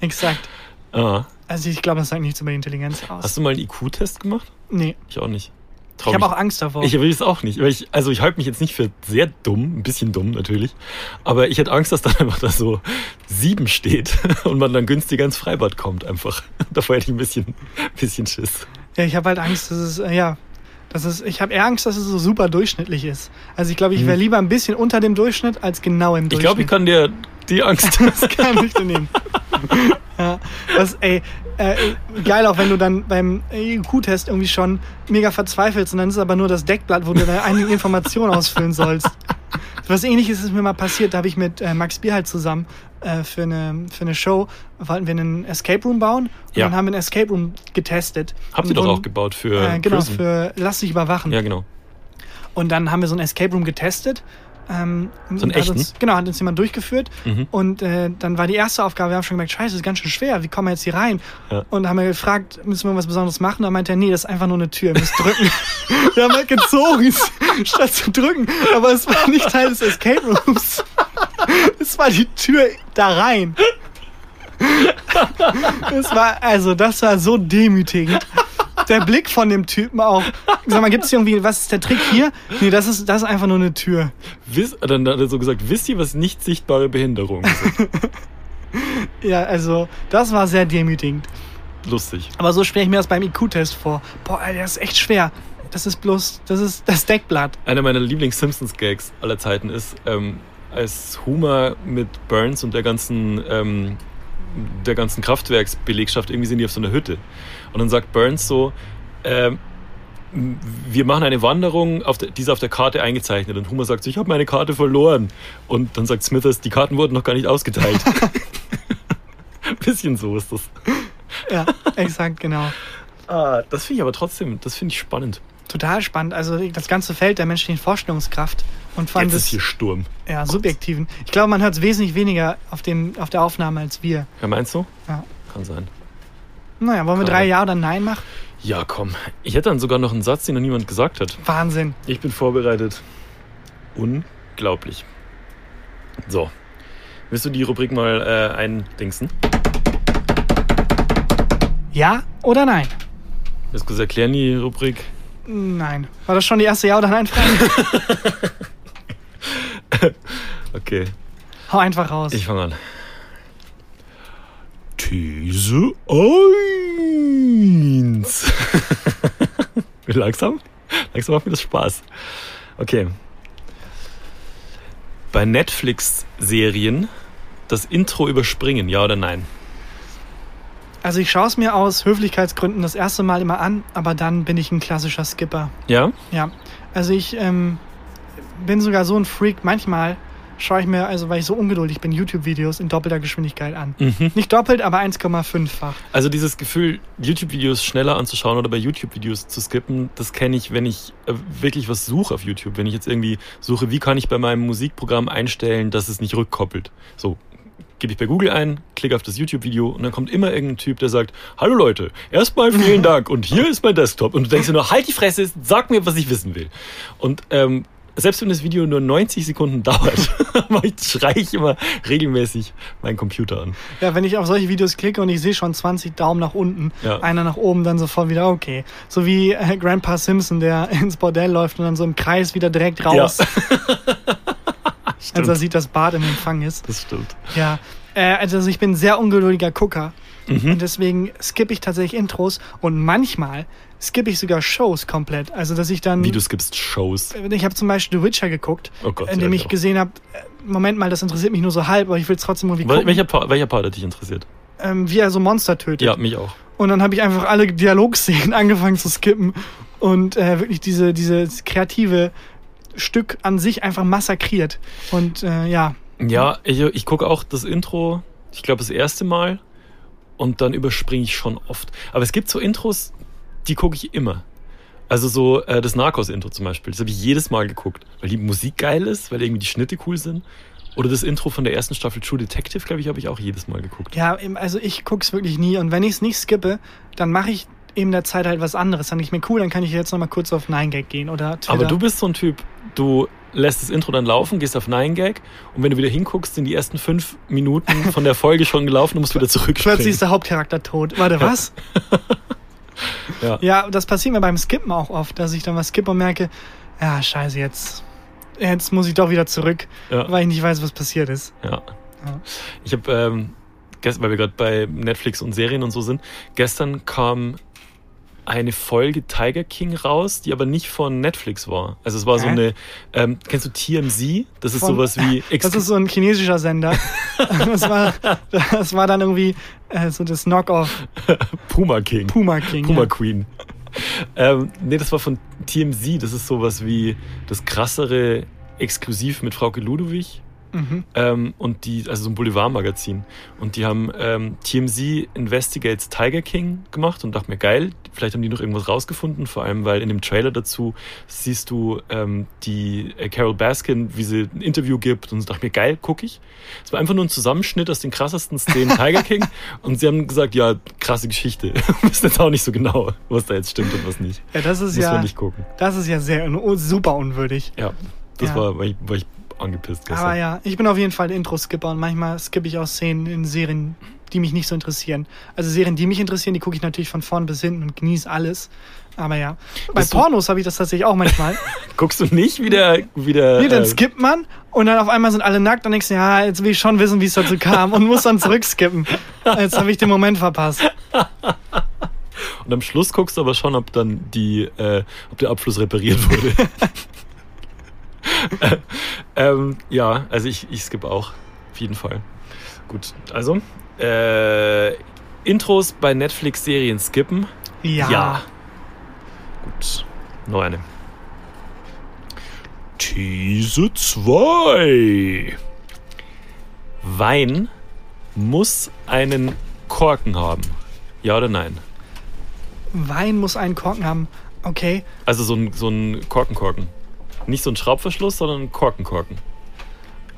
Exakt. Ah. Also ich glaube, das sagt nichts über Intelligenz aus. Hast du mal einen IQ-Test gemacht? nee, Ich auch nicht. Trau ich habe auch Angst davor. Ich will es auch nicht. Ich, also ich halte mich jetzt nicht für sehr dumm, ein bisschen dumm natürlich. Aber ich hätte Angst, dass dann einfach da so sieben steht und man dann günstiger ins Freibad kommt einfach. Davor hätte ich ein bisschen, bisschen Schiss. ja, ich habe halt Angst, dass es, äh, ja, dass es, ich habe eher Angst, dass es so super durchschnittlich ist. Also ich glaube, ich wäre Hm. lieber ein bisschen unter dem Durchschnitt als genau im Ich Durchschnitt. glaube, ich kann dir die Angst. Das kann ich dir nehmen. ja, das, ey, äh, geil auch, wenn du dann beim IQ-Test irgendwie schon mega verzweifelst und dann ist es aber nur das Deckblatt, wo du deine einige Informationen ausfüllen sollst. Was ähnliches ist mir mal passiert, da habe ich mit äh, Max Bier halt zusammen äh, für, eine, für eine Show, wollten wir einen Escape Room bauen und Ja. dann haben wir einen Escape Room getestet. Habt ihr Und doch auch gebaut für äh, Genau, Prison. für Lass dich überwachen. Ja, genau. Und dann haben wir so einen Escape Room getestet. Ähm, So einen echten? Uns, genau, hat uns jemand durchgeführt. Mhm. Und äh, dann war die erste Aufgabe, wir haben schon gemerkt, scheiße, das ist ganz schön schwer, wie kommen wir jetzt hier rein? Ja. Und haben wir gefragt, müssen wir was Besonderes machen? Da meinte er, nee, das ist einfach nur eine Tür, ihr müsst drücken. wir haben halt gezogen, statt zu drücken. Aber es war nicht Teil des Escape Rooms. es war die Tür da rein. Es war, also, das war so demütigend. Der Blick von dem Typen auch. Sag mal, gibt's hier irgendwie, was ist der Trick hier? Nee, das ist, das ist einfach nur eine Tür. Wiss, dann hat er so gesagt, wisst ihr, was nicht sichtbare Behinderungen sind? Ja, also, das war sehr demütigend. Lustig. Aber so stelle ich mir das beim IQ-Test vor. Boah, Alter, das ist echt schwer. Das ist bloß, das ist das Deckblatt. Einer meiner Lieblings-Simpsons-Gags aller Zeiten ist, ähm, als Homer mit Burns und der ganzen, ähm, der ganzen Kraftwerksbelegschaft, irgendwie sind die auf so einer Hütte. Und dann sagt Burns so, ähm, wir machen eine Wanderung, auf der, die ist auf der Karte eingezeichnet. Und Homer sagt so, ich habe meine Karte verloren. Und dann sagt Smithers, die Karten wurden noch gar nicht ausgeteilt. Bisschen so ist das. Ja, exakt, genau. Ah, das finde ich aber trotzdem, das finde ich spannend. Total spannend. Also das ganze Feld der menschlichen Vorstellungskraft und vor allem Jetzt ist hier Sturm. ja, Subjektiven. Ich glaube, man hört es wesentlich weniger auf, dem, auf der Aufnahme als wir. Ja, meinst du? Ja. Kann sein. Naja, wollen wir Kann drei. Ja oder Nein machen? Ja, komm. Ich hätte dann sogar noch einen Satz, den noch niemand gesagt hat. Wahnsinn. Ich bin vorbereitet. Unglaublich. So. Willst du die Rubrik mal äh, eindingsen? Ja oder Nein? Willst du kurz erklären, die Rubrik? Nein. War das schon die erste Ja oder Nein-Frage? Okay, Hau einfach raus. ich fange an. These 1. Langsam? Langsam macht mir das Spaß. Okay. Bei Netflix-Serien das Intro überspringen, ja oder nein? Also ich schaue es mir aus Höflichkeitsgründen das erste Mal immer an, aber dann bin ich ein klassischer Skipper. Ja? Ja, also ich ähm, bin sogar so ein Freak. Manchmal schaue ich mir, also weil ich so ungeduldig bin, YouTube-Videos in doppelter Geschwindigkeit an. Mhm. Nicht doppelt, aber 1,5-fach. Also dieses Gefühl, YouTube-Videos schneller anzuschauen oder bei YouTube-Videos zu skippen, das kenne ich, wenn ich äh, wirklich was suche auf YouTube. Wenn ich jetzt irgendwie suche, wie kann ich bei meinem Musikprogramm einstellen, dass es nicht rückkoppelt. So, gebe ich bei Google ein, klicke auf das YouTube-Video und dann kommt immer irgendein Typ, der sagt, hallo Leute, erstmal vielen Dank und hier ist mein Desktop. Und du denkst dir nur, halt die Fresse, sag mir, was ich wissen will. Und ähm, selbst wenn das Video nur 90 Sekunden dauert, schreie ich immer regelmäßig meinen Computer an. Ja, wenn ich auf solche Videos klicke und ich sehe schon 20 Daumen nach unten, Ja. einer nach oben, dann sofort wieder okay. So wie äh, Grandpa Simpson, der ins Bordell läuft und dann so im Kreis wieder direkt raus, als er sieht, dass Bart im Empfang ist. Das stimmt. Ja, äh, also ich bin ein sehr ungeduldiger Gucker. Mhm. Und deswegen skippe ich tatsächlich Intros und manchmal skippe ich sogar Shows komplett. Also, dass ich dann. Wie du skippst Shows. Ich habe zum Beispiel The Witcher geguckt, Oh Gott, in dem ja, ich ich gesehen habe, Moment mal, das interessiert mich nur so halb, aber ich will es trotzdem irgendwie gucken, welcher, Part, welcher Part hat dich interessiert? ähm, wie er so Monster tötet. Ja, mich auch. Und dann habe ich einfach alle Dialogszenen angefangen zu skippen und äh, wirklich diese, dieses kreative Stück an sich einfach massakriert. Und äh, ja, Ja, ich, ich gucke auch das Intro, ich glaube das erste Mal und dann überspringe ich schon oft. Aber es gibt so Intros, die gucke ich immer. Also so äh, das Narcos-Intro zum Beispiel, das habe ich jedes Mal geguckt, weil die Musik geil ist, weil irgendwie die Schnitte cool sind. Oder das Intro von der ersten Staffel True Detective, glaube ich, habe ich auch jedes Mal geguckt. ja, also ich guck's wirklich nie. Und wenn ich es nicht skippe, dann mache ich eben der Zeit halt was anderes. Dann ich mir cool, dann kann ich jetzt noch mal kurz auf 9gag gehen oder Twitter. Aber du bist so ein Typ, du lässt das Intro dann laufen, gehst auf 9gag und wenn du wieder hinguckst, sind die ersten fünf Minuten von der Folge schon gelaufen und musst wieder zurückspringen. Plötzlich ist der Hauptcharakter tot. Warte, was? Ja. Ja, das passiert mir beim Skippen auch oft, dass ich dann was skippe und merke, ja, scheiße, jetzt, jetzt muss ich doch wieder zurück, Ja. weil ich nicht weiß, was passiert ist. Ja. Ja. Ich habe, ähm, gestern, weil wir gerade bei Netflix und Serien und so sind, gestern kam eine Folge Tiger King raus, die aber nicht von Netflix war. Also es war so Hä? eine, ähm, kennst du TMZ? Das ist Von- sowas wie Das ist so ein chinesischer Sender. Das war, das war dann irgendwie äh, so das Knock-off Puma King. Puma King. Puma ja. Queen. ähm, nee, das war von TMZ. Das ist sowas wie das krassere Exklusiv mit Frauke Ludowig. Mhm. Ähm, und die, also so ein Boulevardmagazin. Und die haben ähm, TMZ Investigates Tiger King gemacht und dachte mir, geil, vielleicht haben die noch irgendwas rausgefunden, vor allem weil in dem Trailer dazu siehst du ähm, die äh, Carol Baskin, wie sie ein Interview gibt und dachte mir, geil, guck ich. Es war einfach nur ein Zusammenschnitt aus den krassesten Szenen Tiger King und sie haben gesagt, ja, krasse Geschichte. Wir wissen jetzt auch nicht so genau, was da jetzt stimmt und was nicht. Ja, das ist Muss ja, nicht gucken. das ist ja sehr un- super unwürdig. Ja, das Ja. war, war ich, war ich angepisst gestern. Aber ja, ich bin auf jeden Fall Intro-Skipper und manchmal skippe ich auch Szenen in Serien, die mich nicht so interessieren. Also Serien, die mich interessieren, die gucke ich natürlich von vorn bis hinten und genieße alles. Aber ja, bei Bist Pornos habe ich das tatsächlich auch manchmal. Guckst du nicht wieder, wieder Nee, dann äh, skippt man und dann auf einmal sind alle nackt und denkst du, ja, jetzt will ich schon wissen, wie es dazu kam und muss dann zurückskippen. Jetzt habe ich den Moment verpasst. Und am Schluss guckst du aber schon, ob dann die, äh, ob der Abfluss repariert wurde. ähm, ja, also ich, ich skippe auch. Auf jeden Fall. Gut, also. Äh, Intros bei Netflix-Serien skippen. Ja. Gut. Noch eine. These 2. Wein muss einen Korken haben. Ja oder nein? Wein muss einen Korken haben. Okay. Also so ein, so ein Korkenkorken. Nicht so ein Schraubverschluss, sondern ein Korkenkorken.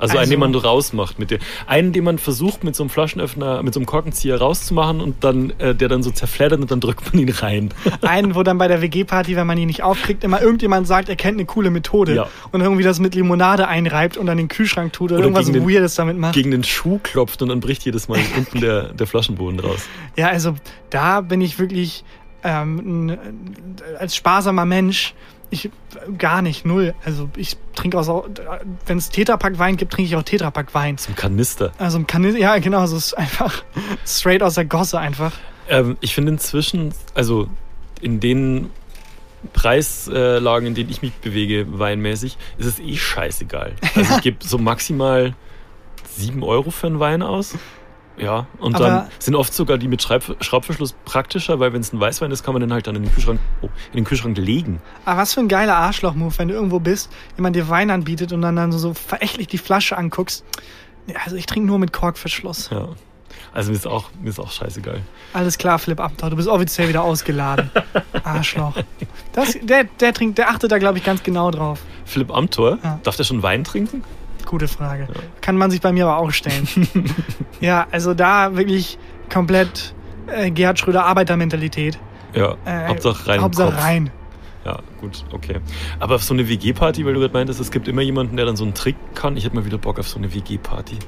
Also, einen, Also- den man rausmacht. Mit der, einen, den man versucht mit so einem Flaschenöffner, mit so einem Korkenzieher rauszumachen und dann, äh, der dann so zerfleddert und dann drückt man ihn rein. Einen, wo dann bei der WG-Party, wenn man ihn nicht aufkriegt, immer irgendjemand sagt, er kennt eine coole Methode Ja. und irgendwie das mit Limonade einreibt und dann den Kühlschrank tut oder, Oder irgendwas den- Weirdes damit macht. Gegen den Schuh klopft und dann bricht jedes Mal unten der, der Flaschenboden raus. Ja, also da bin ich wirklich ähm, als sparsamer Mensch. Ich gar nicht, null. Also ich trinke auch, wenn es Tetrapack Wein gibt, trinke ich auch Tetrapack Wein. Zum Kanister. Also im Kanister, ja genau, so ist einfach straight aus der Gosse einfach. Ähm, ich finde inzwischen, also in den Preislagen, in denen ich mich bewege, weinmäßig, ist es eh scheißegal. Also ich gebe so maximal 7 Euro für einen Wein aus. Ja, und Aber- dann sind oft sogar die mit Schreib Schraubverschluss praktischer, weil wenn es ein Weißwein ist, kann man den halt dann in den Kühlschrank, oh, in den Kühlschrank legen. Aber was für ein geiler Arschloch-Move, wenn du irgendwo bist, jemand dir Wein anbietet und dann, dann so verächtlich die Flasche anguckst. Also ich trinke nur mit Korkverschluss. Ja. Also mir ist auch, mir ist auch scheißegal. Alles klar, Flip Amthor, du bist offiziell wieder ausgeladen. Arschloch. Das, der, der trinkt, der achtet da, glaube ich, ganz genau drauf. Philipp Amthor, Ja. darf der schon Wein trinken? Gute Frage. Kann man sich bei mir aber auch stellen. ja, also da wirklich komplett äh, Gerhard Schröder Arbeitermentalität. Ja, Äh, Hauptsache rein. Hauptsache Kopf. rein. Ja, gut, okay. Aber auf so eine WG-Party, weil du gerade meintest, es gibt immer jemanden, der dann so einen Trick kann. Ich hätte mal wieder Bock auf so eine WG-Party.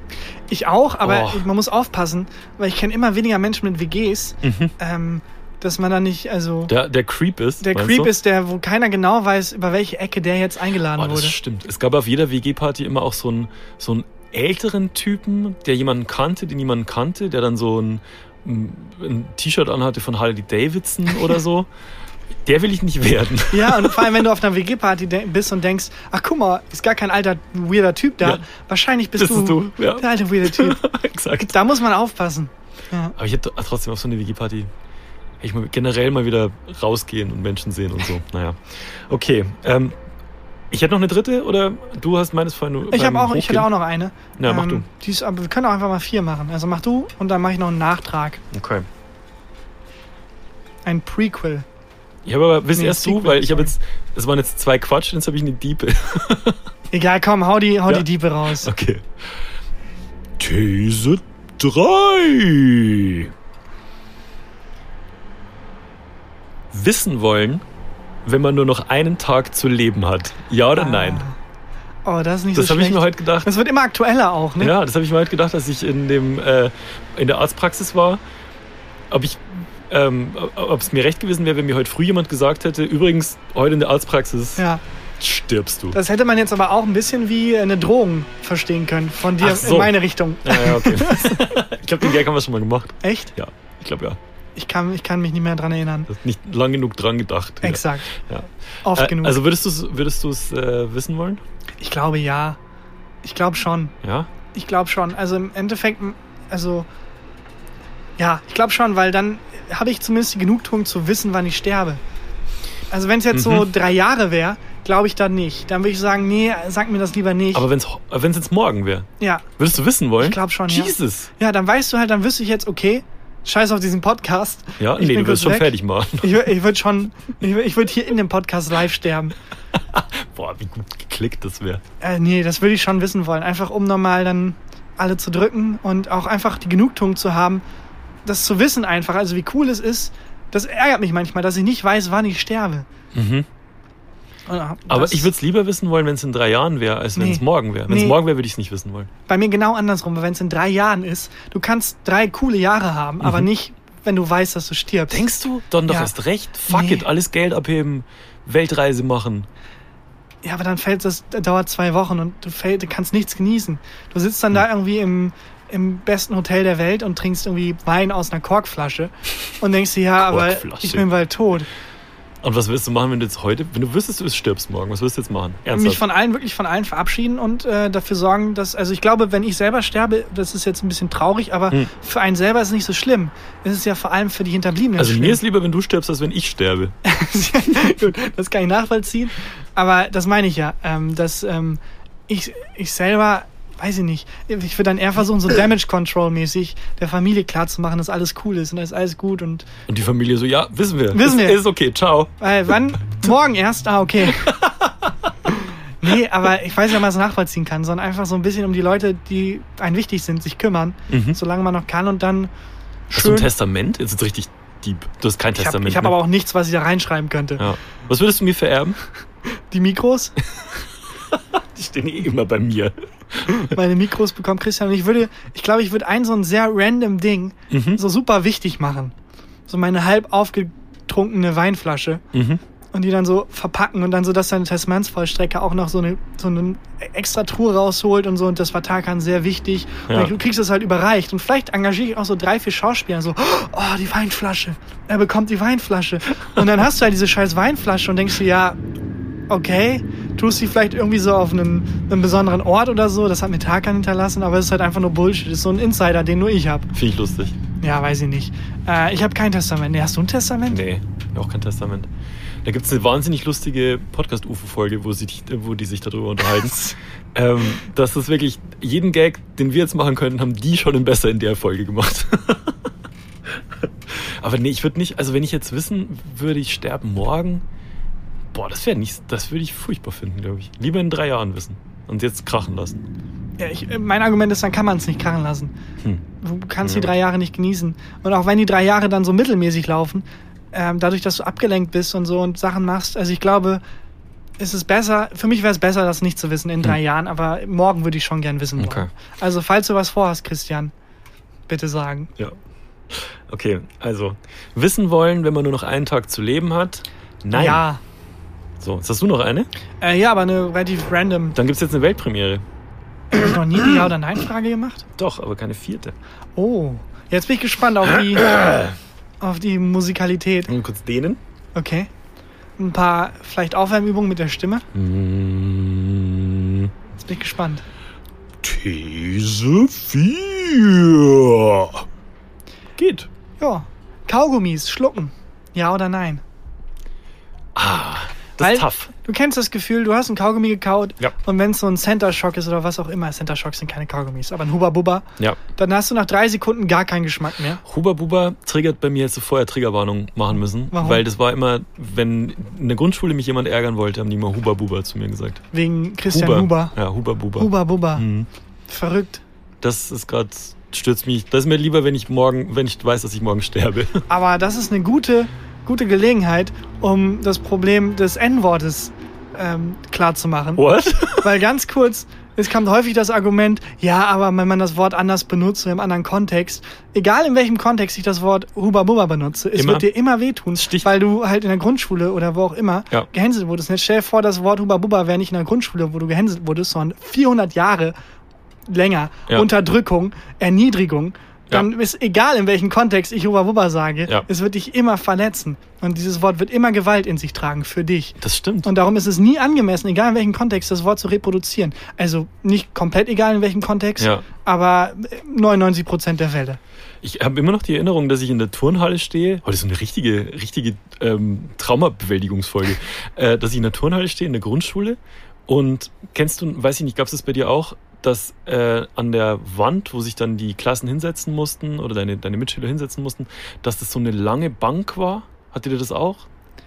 Ich auch, aber Oh. man muss aufpassen, weil ich kenne immer weniger Menschen mit WGs, Mhm. ähm, dass man da nicht, also Der, der Creep ist. der Creep du? ist der, wo keiner genau weiß, über welche Ecke der jetzt eingeladen Oh, das wurde. stimmt. Es gab auf jeder WG-Party immer auch so einen, so einen älteren Typen, der jemanden kannte, den niemand kannte, der dann so ein, ein T-Shirt anhatte von Harley Davidson oder so. Der will ich nicht werden. Ja, und vor allem, wenn du auf einer WG-Party bist und denkst, ach guck mal, ist gar kein alter, weirder Typ da. Ja. Wahrscheinlich bist Das du, du, ja. der alte, weirde Typ. Exakt. Da muss man aufpassen. Ja. Aber ich hätte trotzdem auf so eine WG-Party ich generell mal wieder rausgehen und Menschen sehen und so. Naja. Okay. Ähm, ich hätte noch eine dritte oder du hast meines vorhin Ich, beim hab auch, ich hätte Hochgehen- auch noch eine. Ja, mach du. Die ist, aber wir können auch einfach mal vier machen. Also mach du und dann mache ich noch einen Nachtrag. Okay. Ein Prequel. Ich habe aber, wisst Nee, erst du, Sequel, weil ich habe jetzt, es waren jetzt zwei Quatsch, jetzt habe ich eine Diepe. Egal, komm, hau die, hau Ja. die Diebe raus. Okay. These 3. Wissen wollen, wenn man nur noch einen Tag zu leben hat. Ja oder nein? Oh, das ist nicht Das so habe ich mir heute gedacht. das wird immer aktueller auch, ne? Ja, das habe ich mir heute gedacht, dass ich in dem äh, in der Arztpraxis war. Ob ich ähm, ob es mir recht gewesen wäre, wenn mir heute früh jemand gesagt hätte, übrigens, heute in der Arztpraxis ja. stirbst du. Das hätte man jetzt aber auch ein bisschen wie eine Drohung verstehen können. Von dir so. in meine Richtung. ja, ja, okay. ich glaube, den Gag haben wir schon mal gemacht. Echt? Ja, ich glaube ja. Ich kann, ich kann mich nicht mehr dran erinnern. Nicht lang genug dran gedacht. Ja. Exakt. Ja. Oft Äh, genug. Also würdest du es würdest du's, äh, wissen wollen? ich glaube ja. Ich glaube schon. Ja? Ich glaube schon. Also im Endeffekt, also ja, ich glaube schon, weil dann habe ich zumindest die Genugtuung zu wissen, wann ich sterbe. Also wenn es jetzt so Mhm. drei Jahre wäre, glaube ich dann nicht. Dann würde ich sagen, nee, sag mir das lieber nicht. Aber wenn es jetzt morgen wäre, ja, würdest du wissen wollen? ich glaube schon, ja. Jesus. Ja, dann weißt du halt, dann wüsste ich jetzt, okay, scheiß auf diesen Podcast. Ja, Ich nee, du wirst schon weg. fertig machen. Ich, ich würde schon, ich, ich würde hier in dem Podcast live sterben. Boah, wie gut geklickt das wäre. Äh, nee, das würde ich schon wissen wollen. Einfach um nochmal dann alle zu drücken und auch einfach die Genugtuung zu haben, das zu wissen einfach, also wie cool es ist. Das ärgert mich manchmal, dass ich nicht weiß, wann ich sterbe. Mhm. Äh, Aber ich würde es lieber wissen wollen, wenn es in drei Jahren wäre, als wenn Nee. es morgen wäre. Wenn es Nee. morgen wäre, würde ich es nicht wissen wollen. Bei mir genau andersrum, weil wenn es in drei Jahren ist, du kannst drei coole Jahre haben, aber nicht, wenn du weißt, dass du stirbst. Mhm. Denkst du? Dann doch Ja. erst recht. Fuck Nee. it, alles Geld abheben, Weltreise machen. Ja, aber dann fällt das, das dauert zwei Wochen und du, fäll, du kannst nichts genießen. Du sitzt dann da irgendwie im, im besten Hotel der Welt und trinkst irgendwie Wein aus einer Korkflasche und denkst dir, ja, aber ich bin bald tot. Und was willst du machen, wenn du jetzt heute, wenn du wüsstest, du stirbst morgen, was wirst du jetzt machen? Mich Ernsthaft? von allen, wirklich von allen verabschieden und äh, dafür sorgen, dass, also ich glaube, wenn ich selber sterbe, das ist jetzt ein bisschen traurig, aber Hm. für einen selber ist es nicht so schlimm. Es ist ja vor allem für die Hinterbliebenen also schlimm. mir ist lieber, wenn du stirbst, als wenn ich sterbe. Gut, das kann ich nachvollziehen. Aber das meine ich ja, ähm, dass ähm, ich, ich selber, weiß ich nicht, ich würde dann eher versuchen, so Damage Control mäßig der Familie klarzumachen, dass alles cool ist und da ist alles gut und Und die Familie so, ja, wissen wir. Wissen wir. Ist okay, ciao. äh, wann? Morgen erst? Ah, okay. Nee, aber ich weiß nicht, ob man es nachvollziehen kann, sondern einfach so ein bisschen um die Leute, die einem wichtig sind, sich kümmern, Mhm. solange man noch kann und dann Hast du ein schön. Testament? Jetzt ist richtig deep. Du hast kein Ich habe Testament. ich hab ne? aber auch nichts, was ich da reinschreiben könnte. ja. Was würdest du mir vererben? Die Mikros, Die stehen eh immer bei mir. meine Mikros bekommt Christian und ich würde, ich glaube, ich würde ein so ein sehr random Ding Mhm. so super wichtig machen. So meine halb aufgetrunkene Weinflasche Mhm. und die dann so verpacken und dann so, dass deine Testamentsvollstrecker auch noch so eine, so eine extra Truhe rausholt und so und das war Tarkan sehr wichtig. Ja. Und du kriegst es halt überreicht und vielleicht engagiere ich auch so drei, vier Schauspieler so, oh, die Weinflasche. Er bekommt die Weinflasche. Und dann hast du halt diese scheiß Weinflasche und denkst dir, ja, okay, tust sie vielleicht irgendwie so auf einem, einem besonderen Ort oder so, das hat mir Tarkan hinterlassen, aber es ist halt einfach nur Bullshit. Das ist so ein Insider, den nur ich habe. Finde ich lustig. Ja, weiß ich nicht. Äh, ich habe kein Testament. Nee, hast du ein Testament? Nee, auch kein Testament. Da gibt es eine wahnsinnig lustige Podcast-UFO-Folge, wo, sie, wo die sich darüber unterhalten. ähm, das ist wirklich, jeden Gag, den wir jetzt machen könnten, haben die schon im Besser in der Folge gemacht. Aber nee, ich würde nicht, also wenn ich jetzt wissen würde, ich sterbe morgen, boah, das wäre nicht, das würde ich furchtbar finden, glaube ich. Lieber in drei Jahren wissen und jetzt krachen lassen. Ja, ich, mein Argument ist, dann kann man es nicht krachen lassen. Hm. Du kannst Ja, die drei Jahre nicht genießen. Und auch wenn die drei Jahre dann so mittelmäßig laufen, ähm, dadurch, dass du abgelenkt bist und so und Sachen machst, also ich glaube, es ist besser, für mich wäre es besser, das nicht zu wissen in drei Hm. Jahren, aber morgen würde ich schon gern wissen wollen. Okay. Also, falls du was vorhast, Christian, bitte sagen. Ja. Okay, also wissen wollen, wenn man nur noch einen Tag zu leben hat? Nein. Ja. So, jetzt hast du noch eine? Äh, ja, aber eine relativ random. Dann gibt es jetzt eine Weltpremiere. Hab ich noch nie eine Ja- oder Nein-Frage gemacht? Doch, aber keine vierte. Oh. Jetzt bin ich gespannt auf die, auf die Musikalität. Und kurz dehnen. Okay. Ein paar vielleicht Aufwärmübungen mit der Stimme. Mm, Jetzt bin ich gespannt. These 4. Geht. Ja. Kaugummis, schlucken. Ja oder nein? Ah, das Weil- ist tough. Du kennst das Gefühl, du hast ein Kaugummi gekaut Ja. und wenn es so ein Center Shock ist oder was auch immer, Center Shocks sind keine Kaugummis, aber ein Huba Bubba, Ja. dann hast du nach drei Sekunden gar keinen Geschmack mehr. Huba Buba triggert bei mir jetzt vorher Triggerwarnung machen müssen. Warum? Weil das war immer, wenn in der Grundschule mich jemand ärgern wollte, haben die immer Huba Buba zu mir gesagt. Wegen Christian Huber. Ja, Huba Buba. Huba Bubba. Mhm. Verrückt. Das ist gerade, stürzt mich. Das ist mir lieber, wenn ich morgen, wenn ich weiß, dass ich morgen sterbe. Aber das ist eine gute, gute Gelegenheit, um das Problem des N-Wortes ähm, klar zu machen. What? Weil ganz kurz, es kommt häufig das Argument, ja, aber wenn man das Wort anders benutzt oder im anderen Kontext, egal in welchem Kontext ich das Wort Huba Bubba benutze, es Immer. wird dir immer wehtun, Stich- weil du halt in der Grundschule oder wo auch immer Ja. gehänselt wurdest. Und Jetzt stell dir vor, das Wort Huba Bubba wäre nicht in der Grundschule, wo du gehänselt wurdest, sondern 400 Jahre länger Ja. Unterdrückung, Erniedrigung. Dann ist egal, in welchem Kontext ich Huba sage, Ja. es wird dich immer verletzen. Und dieses Wort wird immer Gewalt in sich tragen für dich. Das stimmt. Und darum ist es nie angemessen, egal in welchem Kontext, das Wort zu reproduzieren. Also nicht komplett egal in welchem Kontext, Ja. aber 99 Prozent der Fälle. Ich habe immer noch die Erinnerung, dass ich in der Turnhalle stehe. Heute ist so eine richtige, richtige ähm, Traumabewältigungsfolge. äh, dass ich in der Turnhalle stehe, in der Grundschule. Und kennst du, weiß ich nicht, gab es das bei dir auch, dass äh, an der Wand, wo sich dann die Klassen hinsetzen mussten oder deine, deine Mitschüler hinsetzen mussten, dass das so eine lange Bank war? Hattet ihr das auch?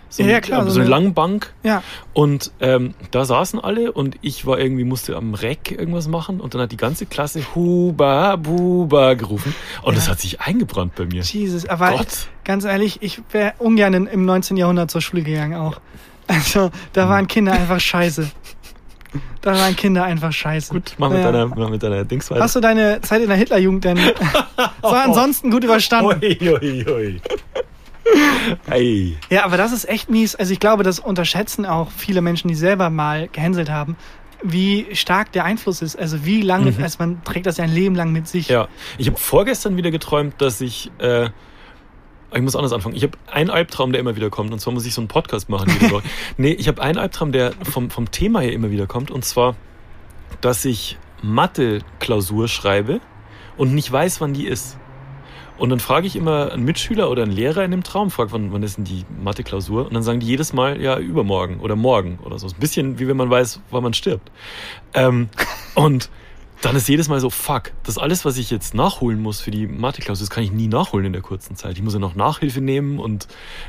So, Ja, ja, klar, so So eine lange Bank. Ja, Und ähm, da saßen alle und ich war irgendwie, musste am Reck irgendwas machen und dann hat die ganze Klasse Huba, Buba gerufen und das Ja. hat sich eingebrannt bei mir. Jesus. Aber Gott. ganz ehrlich, ich wäre ungern im 19. Jahrhundert zur Schule gegangen auch. Also, da waren Kinder einfach scheiße. Da waren Kinder einfach scheiße. Gut, mach mit, Ja. deiner, mach mit deiner Dings weiter. Hast du deine Zeit in der Hitlerjugend denn so ansonsten gut überstanden? Ui, ui, ui. Ei. Ja, aber das ist echt mies. Also ich glaube, das unterschätzen auch viele Menschen, die selber mal gehänselt haben, wie stark der Einfluss ist. Also wie lange, also man trägt das ja ein Leben lang mit sich. Mhm. Ja, ich habe vorgestern wieder geträumt, dass ich. Äh, ich muss anders anfangen. Ich habe einen Albtraum, der immer wieder kommt. Und zwar muss ich so einen Podcast machen nee, ich habe einen Albtraum, der vom, vom Thema her immer wieder kommt. Und zwar, dass ich Mathe-Klausur schreibe und nicht weiß, wann die ist. Und dann frage ich immer einen Mitschüler oder einen Lehrer in dem Traum, frage, wann, wann ist denn die Mathe-Klausur? Und dann sagen die jedes Mal, ja, übermorgen oder morgen oder so. Ein bisschen wie wenn man weiß, wann man stirbt. Ähm, und dann ist jedes Mal so, fuck, das alles, was ich jetzt nachholen muss für die Mathe-Klausur, das kann ich nie nachholen in der kurzen Zeit. Ich muss ja noch Nachhilfe nehmen und,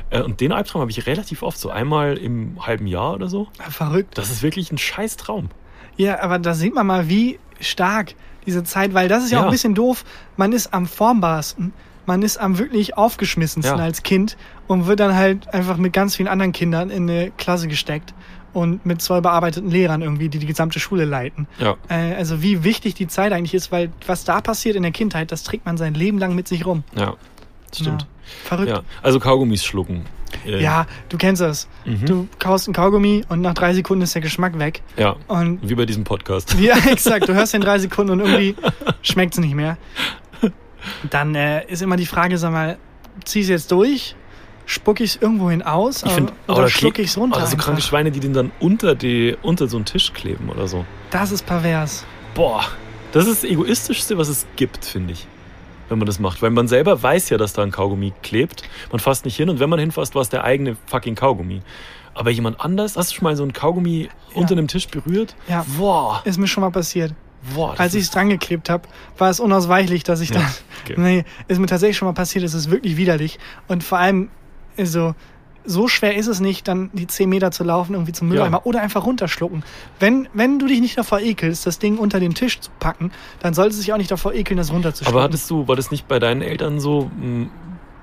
äh, und den Albtraum habe ich relativ oft, so einmal im halben Jahr oder so. Verrückt. Das ist wirklich ein scheiß Traum. Ja, aber da sieht man mal, wie stark diese Zeit, weil das ist ja, auch Ja. ein bisschen doof. Man ist am formbarsten, man ist am wirklich aufgeschmissensten Ja. als Kind und wird dann halt einfach mit ganz vielen anderen Kindern in eine Klasse gesteckt und mit zwei bearbeiteten Lehrern irgendwie, die die gesamte Schule leiten. Ja. Äh, also wie wichtig die Zeit eigentlich ist, weil was da passiert in der Kindheit, das trägt man sein Leben lang mit sich rum. Ja, stimmt. Ja. Verrückt. Ja. Also Kaugummis schlucken. Äh, Ja, du kennst das. Mhm. Du kaust einen Kaugummi und nach drei Sekunden ist der Geschmack weg. Ja, Und wie bei diesem Podcast. ja, exakt. Du hörst in drei Sekunden und irgendwie schmeckt's nicht mehr. Dann äh, ist immer die Frage, sag mal, zieh's jetzt durch spucke ich es irgendwohin aus Ich find, oder da schlucke ich es runter. Oder so kranke. Schweine, die den dann unter, die, unter so einen Tisch kleben oder so. Das ist pervers. Boah, das ist das Egoistischste, was es gibt, finde ich. Wenn man das macht. Weil man selber weiß ja, dass da ein Kaugummi klebt. Man fasst nicht hin und wenn man hinfasst, war es der eigene fucking Kaugummi. Aber jemand anders, hast du schon mal so einen Kaugummi unter einem Tisch berührt? Ja. Boah, Ist mir schon mal passiert. boah. Als ich es dran geklebt habe, war es unausweichlich, dass ich Ja, dann. okay. Nee, ist mir tatsächlich schon mal passiert, es ist wirklich widerlich. Und vor allem, also, so schwer ist es nicht, dann die 10 Meter zu laufen, irgendwie zum Mülleimer Ja. oder einfach runterschlucken. Wenn, wenn du dich nicht davor ekelst, das Ding unter den Tisch zu packen, dann solltest du dich auch nicht davor ekeln, das runterzuschlucken. Aber hattest du, war das nicht bei deinen Eltern so? m,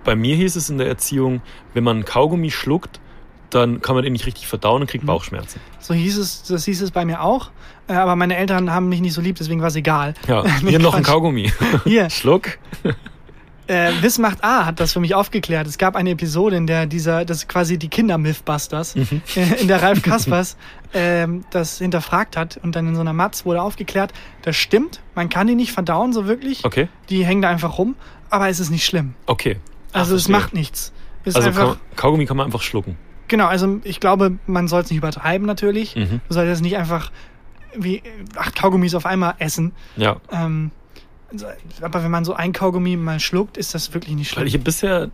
Bei mir hieß es in der Erziehung, wenn man Kaugummi schluckt, dann kann man den nicht richtig verdauen und Mhm. kriegt Bauchschmerzen. so hieß es, das hieß es bei mir auch. Äh, Aber meine Eltern haben mich nicht so lieb, deswegen war es egal. Ja, hier noch ein. Kaugummi. Hier, Schluck. Äh, Wismacht A hat das für mich aufgeklärt. Es gab eine Episode, in der dieser, das ist quasi die Kinder-Mythbusters, Mhm. äh, in der Ralf Kaspers ähm, das hinterfragt hat und dann in so einer Matz wurde aufgeklärt, das stimmt, man kann die nicht verdauen so wirklich. Okay, Die hängen da einfach rum, aber es ist nicht schlimm. okay. Ach, Also es macht nichts. Es Also ist einfach, Kau- Kaugummi kann man einfach schlucken. genau, also ich glaube, man soll es nicht übertreiben natürlich. Mhm. Du solltest nicht einfach wie acht Kaugummis auf einmal essen. Ja, Ähm, aber wenn man so ein Kaugummi mal schluckt, ist das wirklich nicht weil schlimm. ich habe bisher,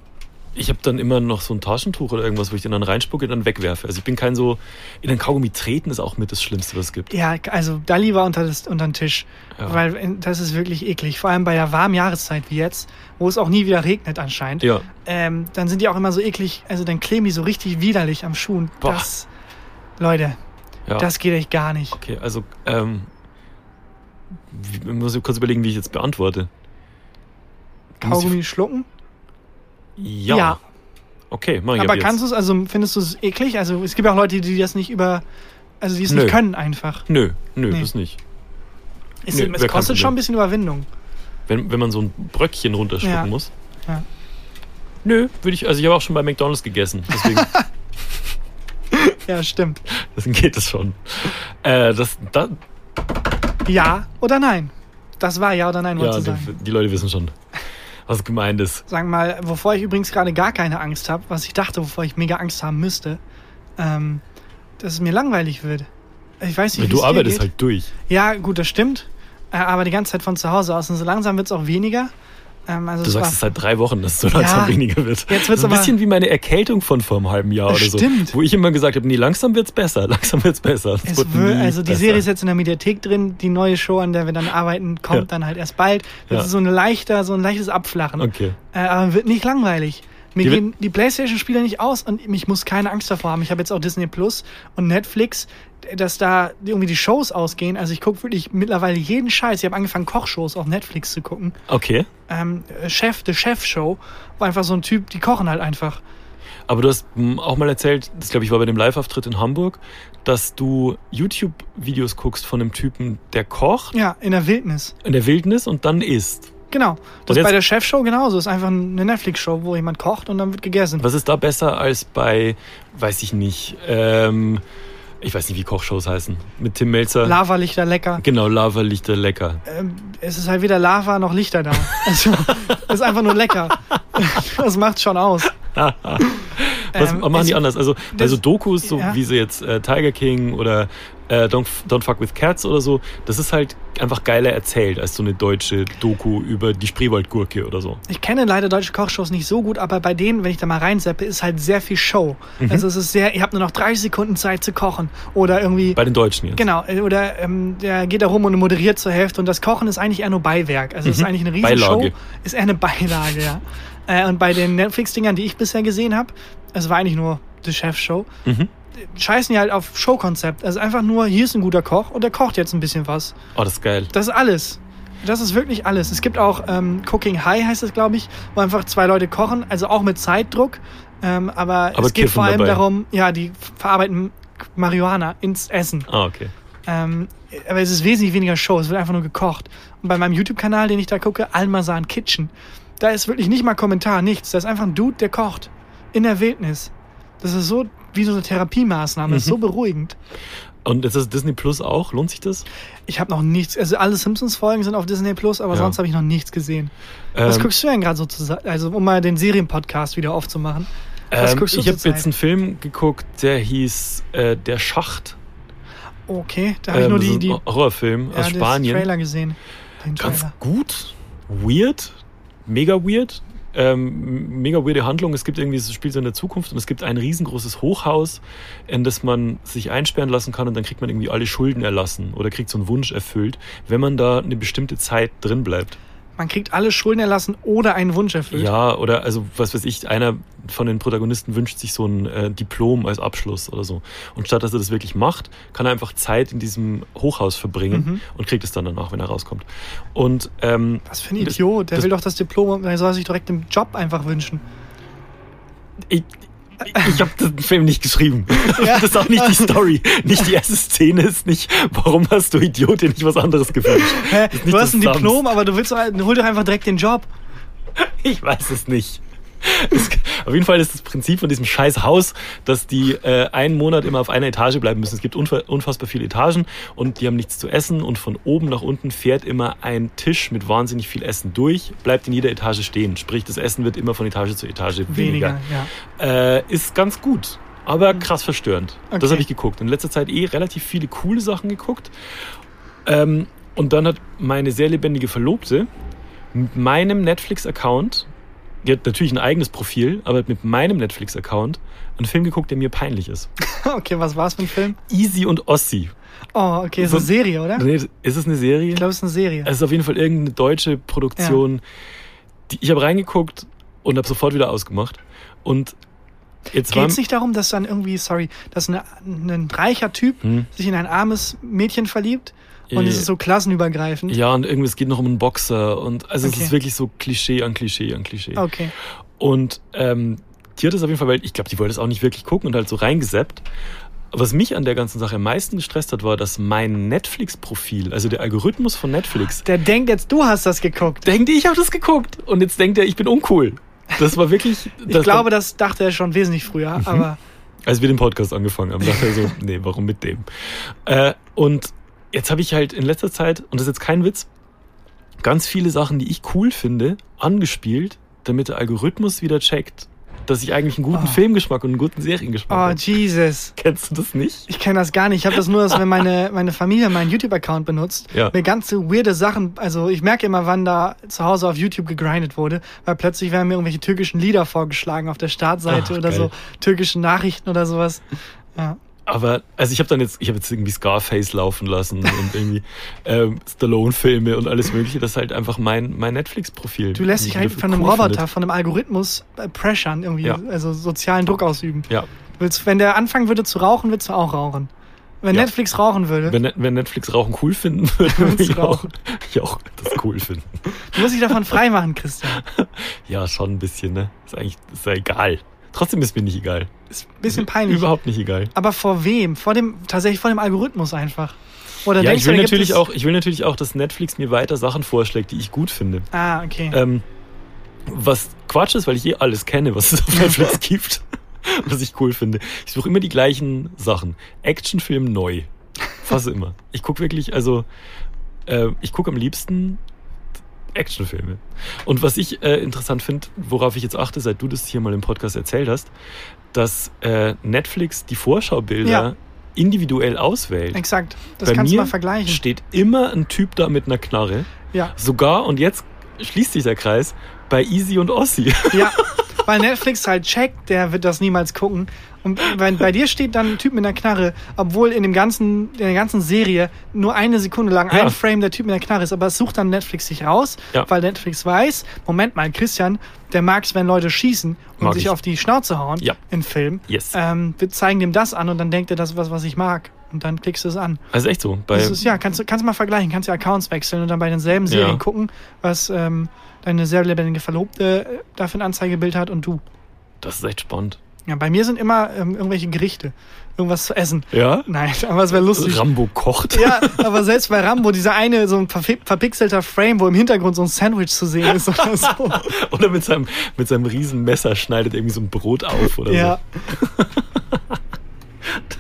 ich habe dann immer noch so ein Taschentuch oder irgendwas, wo ich den dann reinspucke und dann wegwerfe. Also ich bin kein so, in den Kaugummi treten ist auch mit das Schlimmste, was es gibt. Ja, also da lieber unter, das, unter den Tisch. Ja. Weil äh, das ist wirklich eklig. Vor allem bei der warmen Jahreszeit wie jetzt, wo es auch nie wieder regnet anscheinend. Ja, Ähm, dann sind die auch immer so eklig, also dann kleben die so richtig widerlich am Schuh. Und Boah. Das, Leute, ja. das geht echt gar nicht. okay, also, ähm, wie, muss ich kurz überlegen, wie ich jetzt beantworte. Kaugummi schlucken? Ja. Ja. Okay, mach ich Aber ab kannst du jetzt. es, also findest du es eklig? Also es gibt auch Leute, die das nicht über, also die es Nö. nicht können einfach. Nö, nö, Nee. das nicht. Es, Nö, es kostet schon ein bisschen Überwindung. Wenn, wenn man so ein Bröckchen runterschlucken Ja. muss. Ja. Nö, würde ich, also ich habe auch schon bei McDonalds gegessen, deswegen, Ja, stimmt. deswegen geht es schon. Äh, das, da, Ja oder nein? Das war ja oder nein, ja, du sagen. die, die Leute wissen schon, was gemeint ist. Sagen wir mal, wovor ich übrigens gerade gar keine Angst habe, was ich dachte, wovor ich mega Angst haben müsste, ähm, dass es mir langweilig wird. Ich weiß nicht, wie du arbeitest halt durch. Ja, gut, das stimmt. Äh, aber die ganze Zeit von zu Hause aus. Und so langsam wird es auch weniger. Ähm, also Du es sagst es seit drei Wochen, dass es so langsam Ja, weniger wird. jetzt das wird's ist ein bisschen wie meine Erkältung von vor einem halben Jahr Das oder so. stimmt. Wo ich immer gesagt habe, nee, langsam wird's besser, langsam wird's besser. Es es wird wird, nie also die besser. Serie ist jetzt in der Mediathek drin. Die neue Show, an der wir dann arbeiten, kommt Ja. dann halt erst bald. Das Ja. ist so ein leichter, so ein leichtes Abflachen. Okay. Äh, aber wird nicht langweilig. Mir Die wird- gehen die Playstation-Spiele nicht aus und ich muss keine Angst davor haben. Ich habe jetzt auch Disney Plus und Netflix, dass da irgendwie die Shows ausgehen. Also ich gucke wirklich mittlerweile jeden Scheiß. Ich habe angefangen, Kochshows auf Netflix zu gucken. Okay. Ähm, Chef, The Chef Show, wo einfach so ein Typ, die kochen halt einfach. Aber du hast hm, auch mal erzählt, das glaube ich war bei dem Live-Auftritt in Hamburg, dass du YouTube-Videos guckst von einem Typen, der kocht Ja, in der Wildnis. in der Wildnis und dann isst. Genau. Das ist bei der Chef-Show genauso. Das ist einfach eine Netflix-Show, wo jemand kocht und dann wird gegessen. Was ist da besser als bei, weiß ich nicht, ähm, ich weiß nicht, wie Kochshows heißen, mit Tim Melzer? Lavalichter lecker. Genau, Lava Lichter lecker. Ähm, es ist halt weder Lava noch Lichter da. Also, es ist einfach nur lecker. Das macht schon aus. Was Ähm, machen die anders? Also bei so Dokus, so ja. wie sie jetzt äh, Tiger King oder äh, Don't, Don't Fuck with Cats oder so, das ist halt einfach geiler erzählt als so eine deutsche Doku über die Spreewaldgurke oder so. Ich kenne leider deutsche Kochshows nicht so gut, aber bei denen, wenn ich da mal reinseppe, ist halt sehr viel Show. Mhm. Also es ist sehr, ihr habt nur noch 30 Sekunden Zeit zu kochen. Oder irgendwie. Bei den Deutschen jetzt. Genau, äh, oder ähm, der geht da rum und moderiert zur Hälfte und das Kochen ist eigentlich eher nur Beiwerk. Also es ist Mhm. eigentlich eine Riesenshow. Beilage. Ist eher eine Beilage, ja. Äh, und bei den Netflix-Dingern, die ich bisher gesehen habe, es war eigentlich nur die Chef-Show, Mhm. Scheißen die halt auf Showkonzept. Also einfach nur, hier ist ein guter Koch und der kocht jetzt ein bisschen was. Oh, das ist geil. Das ist alles. Das ist wirklich alles. Es gibt auch ähm, Cooking High, heißt es, glaube ich, wo einfach zwei Leute kochen, also auch mit Zeitdruck. Ähm, aber, Aber es geht vor allem dabei. darum, ja, die verarbeiten Marihuana ins Essen. Ah, okay. Ähm, aber es ist wesentlich weniger Show, es wird einfach nur gekocht. Und bei meinem YouTube-Kanal, den ich da gucke, Almazan Kitchen, da ist wirklich nicht mal Kommentar, nichts. Da ist einfach ein Dude, der kocht. In der Wildnis. Das ist so wie so eine Therapiemaßnahme, das ist so Mhm. beruhigend. Und ist das Disney Plus auch? Lohnt sich das? Ich habe noch nichts, also alle Simpsons-Folgen sind auf Disney Plus, aber Ja. sonst habe ich noch nichts gesehen. Was Ähm, guckst du denn gerade so zusammen? Also, um mal den Serienpodcast wieder aufzumachen. Was Ähm, guckst du ich habe jetzt einen Film geguckt, der hieß äh, Der Schacht. Okay, da habe ich Ähm, nur das die, die Horrorfilm ja, aus den Spanien. Trailer gesehen. Den Ganz Trailer. gut, weird, mega weird. Ähm, mega weirde Handlung. Es gibt irgendwie, es spielt so in der Zukunft und es gibt ein riesengroßes Hochhaus, in das man sich einsperren lassen kann und dann kriegt man irgendwie alle Schulden erlassen oder kriegt so einen Wunsch erfüllt, wenn man da eine bestimmte Zeit drin bleibt. Man kriegt alle Schulden erlassen oder einen Wunsch erfüllt. Ja, oder also was weiß ich, einer von den Protagonisten wünscht sich so ein äh, Diplom als Abschluss oder so. Und statt dass er das wirklich macht, kann er einfach Zeit in diesem Hochhaus verbringen Mhm. und kriegt es dann danach, wenn er rauskommt. Und ähm, Was für ein Idiot. Der das- will doch das Diplom, der soll sich direkt den Job einfach wünschen. ich, ich habe den Film nicht geschrieben. Ja. Das ist auch nicht die Story. Nicht die erste Szene ist nicht, warum hast du Idiot dir nicht was anderes gewünscht? Du hast ein Diplom, aber du willst hol doch einfach direkt den Job. Ich weiß es nicht. Es, auf jeden Fall ist das Prinzip von diesem scheiß Haus, dass die äh, einen Monat immer auf einer Etage bleiben müssen. Es gibt unfa unfassbar viele Etagen und die haben nichts zu essen und von oben nach unten fährt immer ein Tisch mit wahnsinnig viel Essen durch, bleibt in jeder Etage stehen. Sprich, das Essen wird immer von Etage zu Etage weniger. Weniger, ja. Äh, ist ganz gut, aber krass verstörend. Okay. Das habe ich geguckt. In letzter Zeit eh relativ viele coole Sachen geguckt. Ähm, und dann hat meine sehr lebendige Verlobte mit meinem Netflix-Account, die hat natürlich ein eigenes Profil, aber mit meinem Netflix-Account einen Film geguckt, der mir peinlich ist. Okay, was war's für ein Film? Easy und Ossi. Oh, okay, ist So- eine Serie, oder? Nee, ist es eine Serie? Ich glaube, es ist eine Serie. Es ist auf jeden Fall irgendeine deutsche Produktion. Die, ich habe reingeguckt und habe sofort wieder ausgemacht. Und jetzt war Geht es nicht darum, dass dann irgendwie, sorry, dass eine, ein reicher Typ Hm. sich in ein armes Mädchen verliebt und Äh, es ist so klassenübergreifend? Ja, und irgendwie, es geht noch um einen Boxer. Und also Okay. es ist wirklich so Klischee an Klischee an Klischee. Okay. Und ähm, die hat es auf jeden Fall, weil ich glaube, die wollte es auch nicht wirklich gucken und halt so reingeseppt. Was mich an der ganzen Sache am meisten gestresst hat, war, dass mein Netflix-Profil, also der Algorithmus von Netflix, Der denkt jetzt, du hast das geguckt. denkt, ich habe das geguckt. Und jetzt denkt er, ich bin uncool. Das war wirklich. Ich das glaube, das dachte er schon wesentlich früher, Mhm. aber als wir den Podcast angefangen haben, dachte er so, nee, warum mit dem? Äh, und jetzt habe ich halt in letzter Zeit, und das ist jetzt kein Witz, ganz viele Sachen, die ich cool finde, angespielt, damit der Algorithmus wieder checkt, dass ich eigentlich einen guten Oh. Filmgeschmack und einen guten Seriengeschmack oh habe. Jesus. Kennst du das nicht? Ich kenne das gar nicht. Ich habe das nur, dass wenn meine, meine Familie meinen YouTube-Account benutzt, Ja. mir ganze weirde Sachen, also ich merke immer, wann da zu Hause auf YouTube gegrindet wurde, weil plötzlich werden mir irgendwelche türkischen Lieder vorgeschlagen auf der Startseite Ach, oder geil. so, türkische Nachrichten oder sowas. Ja. Aber, also ich habe dann jetzt, ich habe jetzt irgendwie Scarface laufen lassen und irgendwie ähm, Stallone-Filme und alles mögliche. Das ist halt einfach mein, mein Netflix-Profil. Du lässt dich halt von einem cool Roboter, findet. von einem Algorithmus äh, pressern, irgendwie, Ja. also sozialen Druck ausüben. Ja, Willst, wenn der anfangen würde zu rauchen, würdest du auch rauchen. Wenn Ja. Netflix rauchen würde, wenn, wenn Netflix Rauchen cool finden würde, ich auch, ich auch das cool finden. du musst dich davon freimachen, Christian. Ja, schon ein bisschen, ne? Ist eigentlich ist ja egal. Trotzdem ist mir nicht egal. Ist ein bisschen peinlich. Überhaupt nicht egal. Aber vor wem? Vor dem, tatsächlich vor dem Algorithmus einfach. Oder Ja, ich will du, natürlich auch, ich will natürlich auch, dass Netflix mir weiter Sachen vorschlägt, die ich gut finde. Ah, okay. Ähm, was Quatsch ist, weil ich eh alles kenne, was es auf Netflix gibt. Was ich cool finde. Ich suche immer die gleichen Sachen. Actionfilm neu. Fast immer. Ich gucke wirklich, also äh, ich gucke am liebsten Actionfilme. Und was ich äh, interessant finde, worauf ich jetzt achte, seit du das hier mal im Podcast erzählt hast, dass äh, Netflix die Vorschaubilder Ja. individuell auswählt. Exakt. Das Bei kannst du mal vergleichen. steht immer ein Typ da mit einer Knarre. Ja. Sogar, und jetzt schließt sich der Kreis, bei Easy und Ossi. Ja. Weil Netflix halt checkt, der wird das niemals gucken. Und wenn bei dir steht dann ein Typ mit einer Knarre, obwohl in dem ganzen, in der ganzen Serie nur eine Sekunde lang Ja. ein Frame der Typ mit der Knarre ist, aber es sucht dann Netflix sich raus, Ja. weil Netflix weiß, Moment mal, Christian, der mag es, wenn Leute schießen und Mag sich ich. auf die Schnauze hauen Ja. im Film. Yes. Ähm, wir zeigen dem das an und dann denkt er, das ist was, was ich mag. Und dann klickst du es an. Also echt so. Das ist, ja, kannst du kannst mal vergleichen, kannst ja Accounts wechseln und dann bei denselben Serien Ja. gucken, was ähm, deine sehr lebendige Verlobte äh, dafür ein Anzeigebild hat und du. das ist echt spannend. Ja, bei mir sind immer ähm, irgendwelche Gerichte, irgendwas zu essen. Ja? Nein, aber es wäre lustig. Rambo kocht. ja, aber selbst bei Rambo, dieser eine, so ein verpixelter Frame, wo im Hintergrund so ein Sandwich zu sehen ist oder so. Oder mit seinem, mit seinem riesen Messer schneidet irgendwie so ein Brot auf oder ja. so.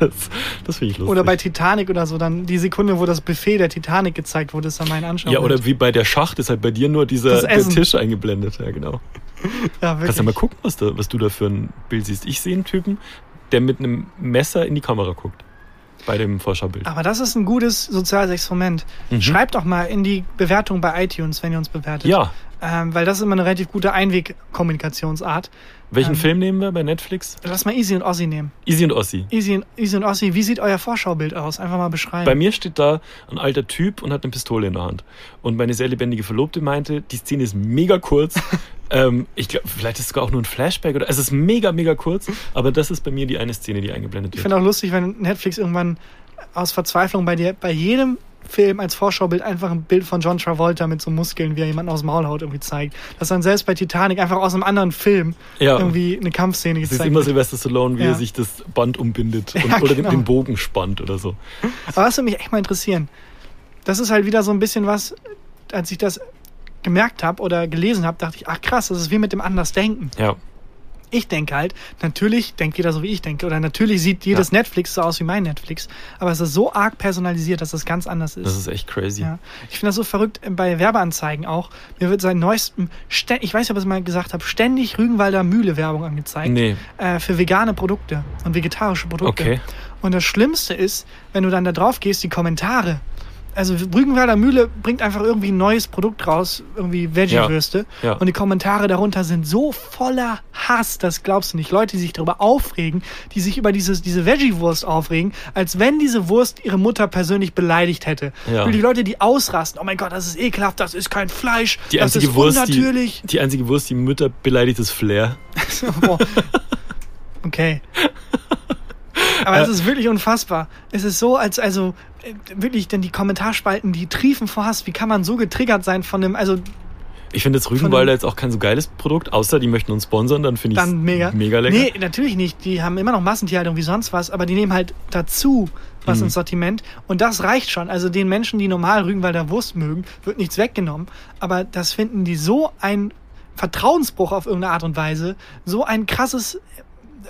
Das, das finde ich lustig. Oder bei Titanic oder so, dann die Sekunde, wo das Buffet der Titanic gezeigt wurde, ist dann mein Anschauung. ja, oder wie bei der Schacht ist halt bei dir nur dieser. Tisch eingeblendet. Ja, genau. Ja, Kannst du mal gucken, was, da, was du da für ein Bild siehst. Ich sehe einen Typen, der mit einem Messer in die Kamera guckt. Bei dem Vorschaubild. Aber das ist ein gutes soziales Experiment. Mhm. Schreibt doch mal in die Bewertung bei iTunes, wenn ihr uns bewertet. Ja. Ähm, weil das ist immer eine relativ gute Einwegkommunikationsart. Welchen Ähm, Film nehmen wir bei Netflix? Lass mal Easy und Ossi nehmen. Easy und Ossi. Easy und, Easy und Ossi, wie sieht euer Vorschaubild aus? Einfach mal beschreiben. Bei mir steht da ein alter Typ und hat eine Pistole in der Hand. Und meine sehr lebendige Verlobte meinte, die Szene ist mega kurz. ähm, ich glaube, vielleicht ist es sogar auch nur ein Flashback oder es ist mega, mega kurz. Aber das ist bei mir die eine Szene, die eingeblendet Ich wird. finde auch lustig, wenn Netflix irgendwann aus Verzweiflung bei dir bei jedem Film als Vorschaubild einfach ein Bild von John Travolta mit so Muskeln, wie er jemanden aus dem Maul haut, irgendwie zeigt. Dass dann selbst bei Titanic einfach aus einem anderen Film Ja. irgendwie eine Kampfszene Es ist gezeigt immer wird. Sylvester Stallone, wie Ja. er sich das Band umbindet und, Ja, oder den, genau. den Bogen spannt oder so. Aber das würde mich echt mal interessieren. Das ist halt wieder so ein bisschen was, als ich das gemerkt habe oder gelesen habe, dachte ich, ach krass, das ist wie mit dem Andersdenken. Ja. Ich denke halt, natürlich denkt jeder so wie ich denke oder natürlich sieht jedes Netflix so aus wie mein Netflix, aber es ist so arg personalisiert, dass das ganz anders ist. Das ist echt crazy. Ja. Ich finde das so verrückt äh, bei Werbeanzeigen auch. Mir wird seit neuestem, ich weiß nicht, ob ich es mal gesagt habe, ständig Rügenwalder Mühle Werbung angezeigt. Nee. Äh, für vegane Produkte und vegetarische Produkte. Okay. Und das Schlimmste ist, wenn du dann da drauf gehst, die Kommentare. Also Rügenwalder Mühle bringt einfach irgendwie ein neues Produkt raus, irgendwie Veggie-Würste. Ja, ja. Und die Kommentare darunter sind so voller Hass, das glaubst du nicht. Leute, die sich darüber aufregen, die sich über dieses, diese Veggie-Wurst aufregen, als wenn diese Wurst ihre Mutter persönlich beleidigt hätte. Ja. Und die Leute, die ausrasten, oh mein Gott, das ist ekelhaft, das ist kein Fleisch, Die das einzige, ist Wurst, unnatürlich. die, die einzige Wurst, die Mütter beleidigt, ist Flair. Okay. Aber es ist wirklich unfassbar. Es ist so, als, also, äh, wirklich, denn die Kommentarspalten, die triefen vor Hass. Wie kann man so getriggert sein von einem, also, Ich finde jetzt Rügenwalder jetzt auch kein so geiles Produkt, außer die möchten uns sponsern, dann finde ich dann mega. mega lecker. Nee, natürlich nicht. Die haben immer noch Massentierhaltung wie sonst was, aber die nehmen halt dazu was Mhm. ins Sortiment. Und das reicht schon. Also den Menschen, die normal Rügenwalder Wurst mögen, wird nichts weggenommen. Aber das finden die so ein Vertrauensbruch auf irgendeine Art und Weise, so ein krasses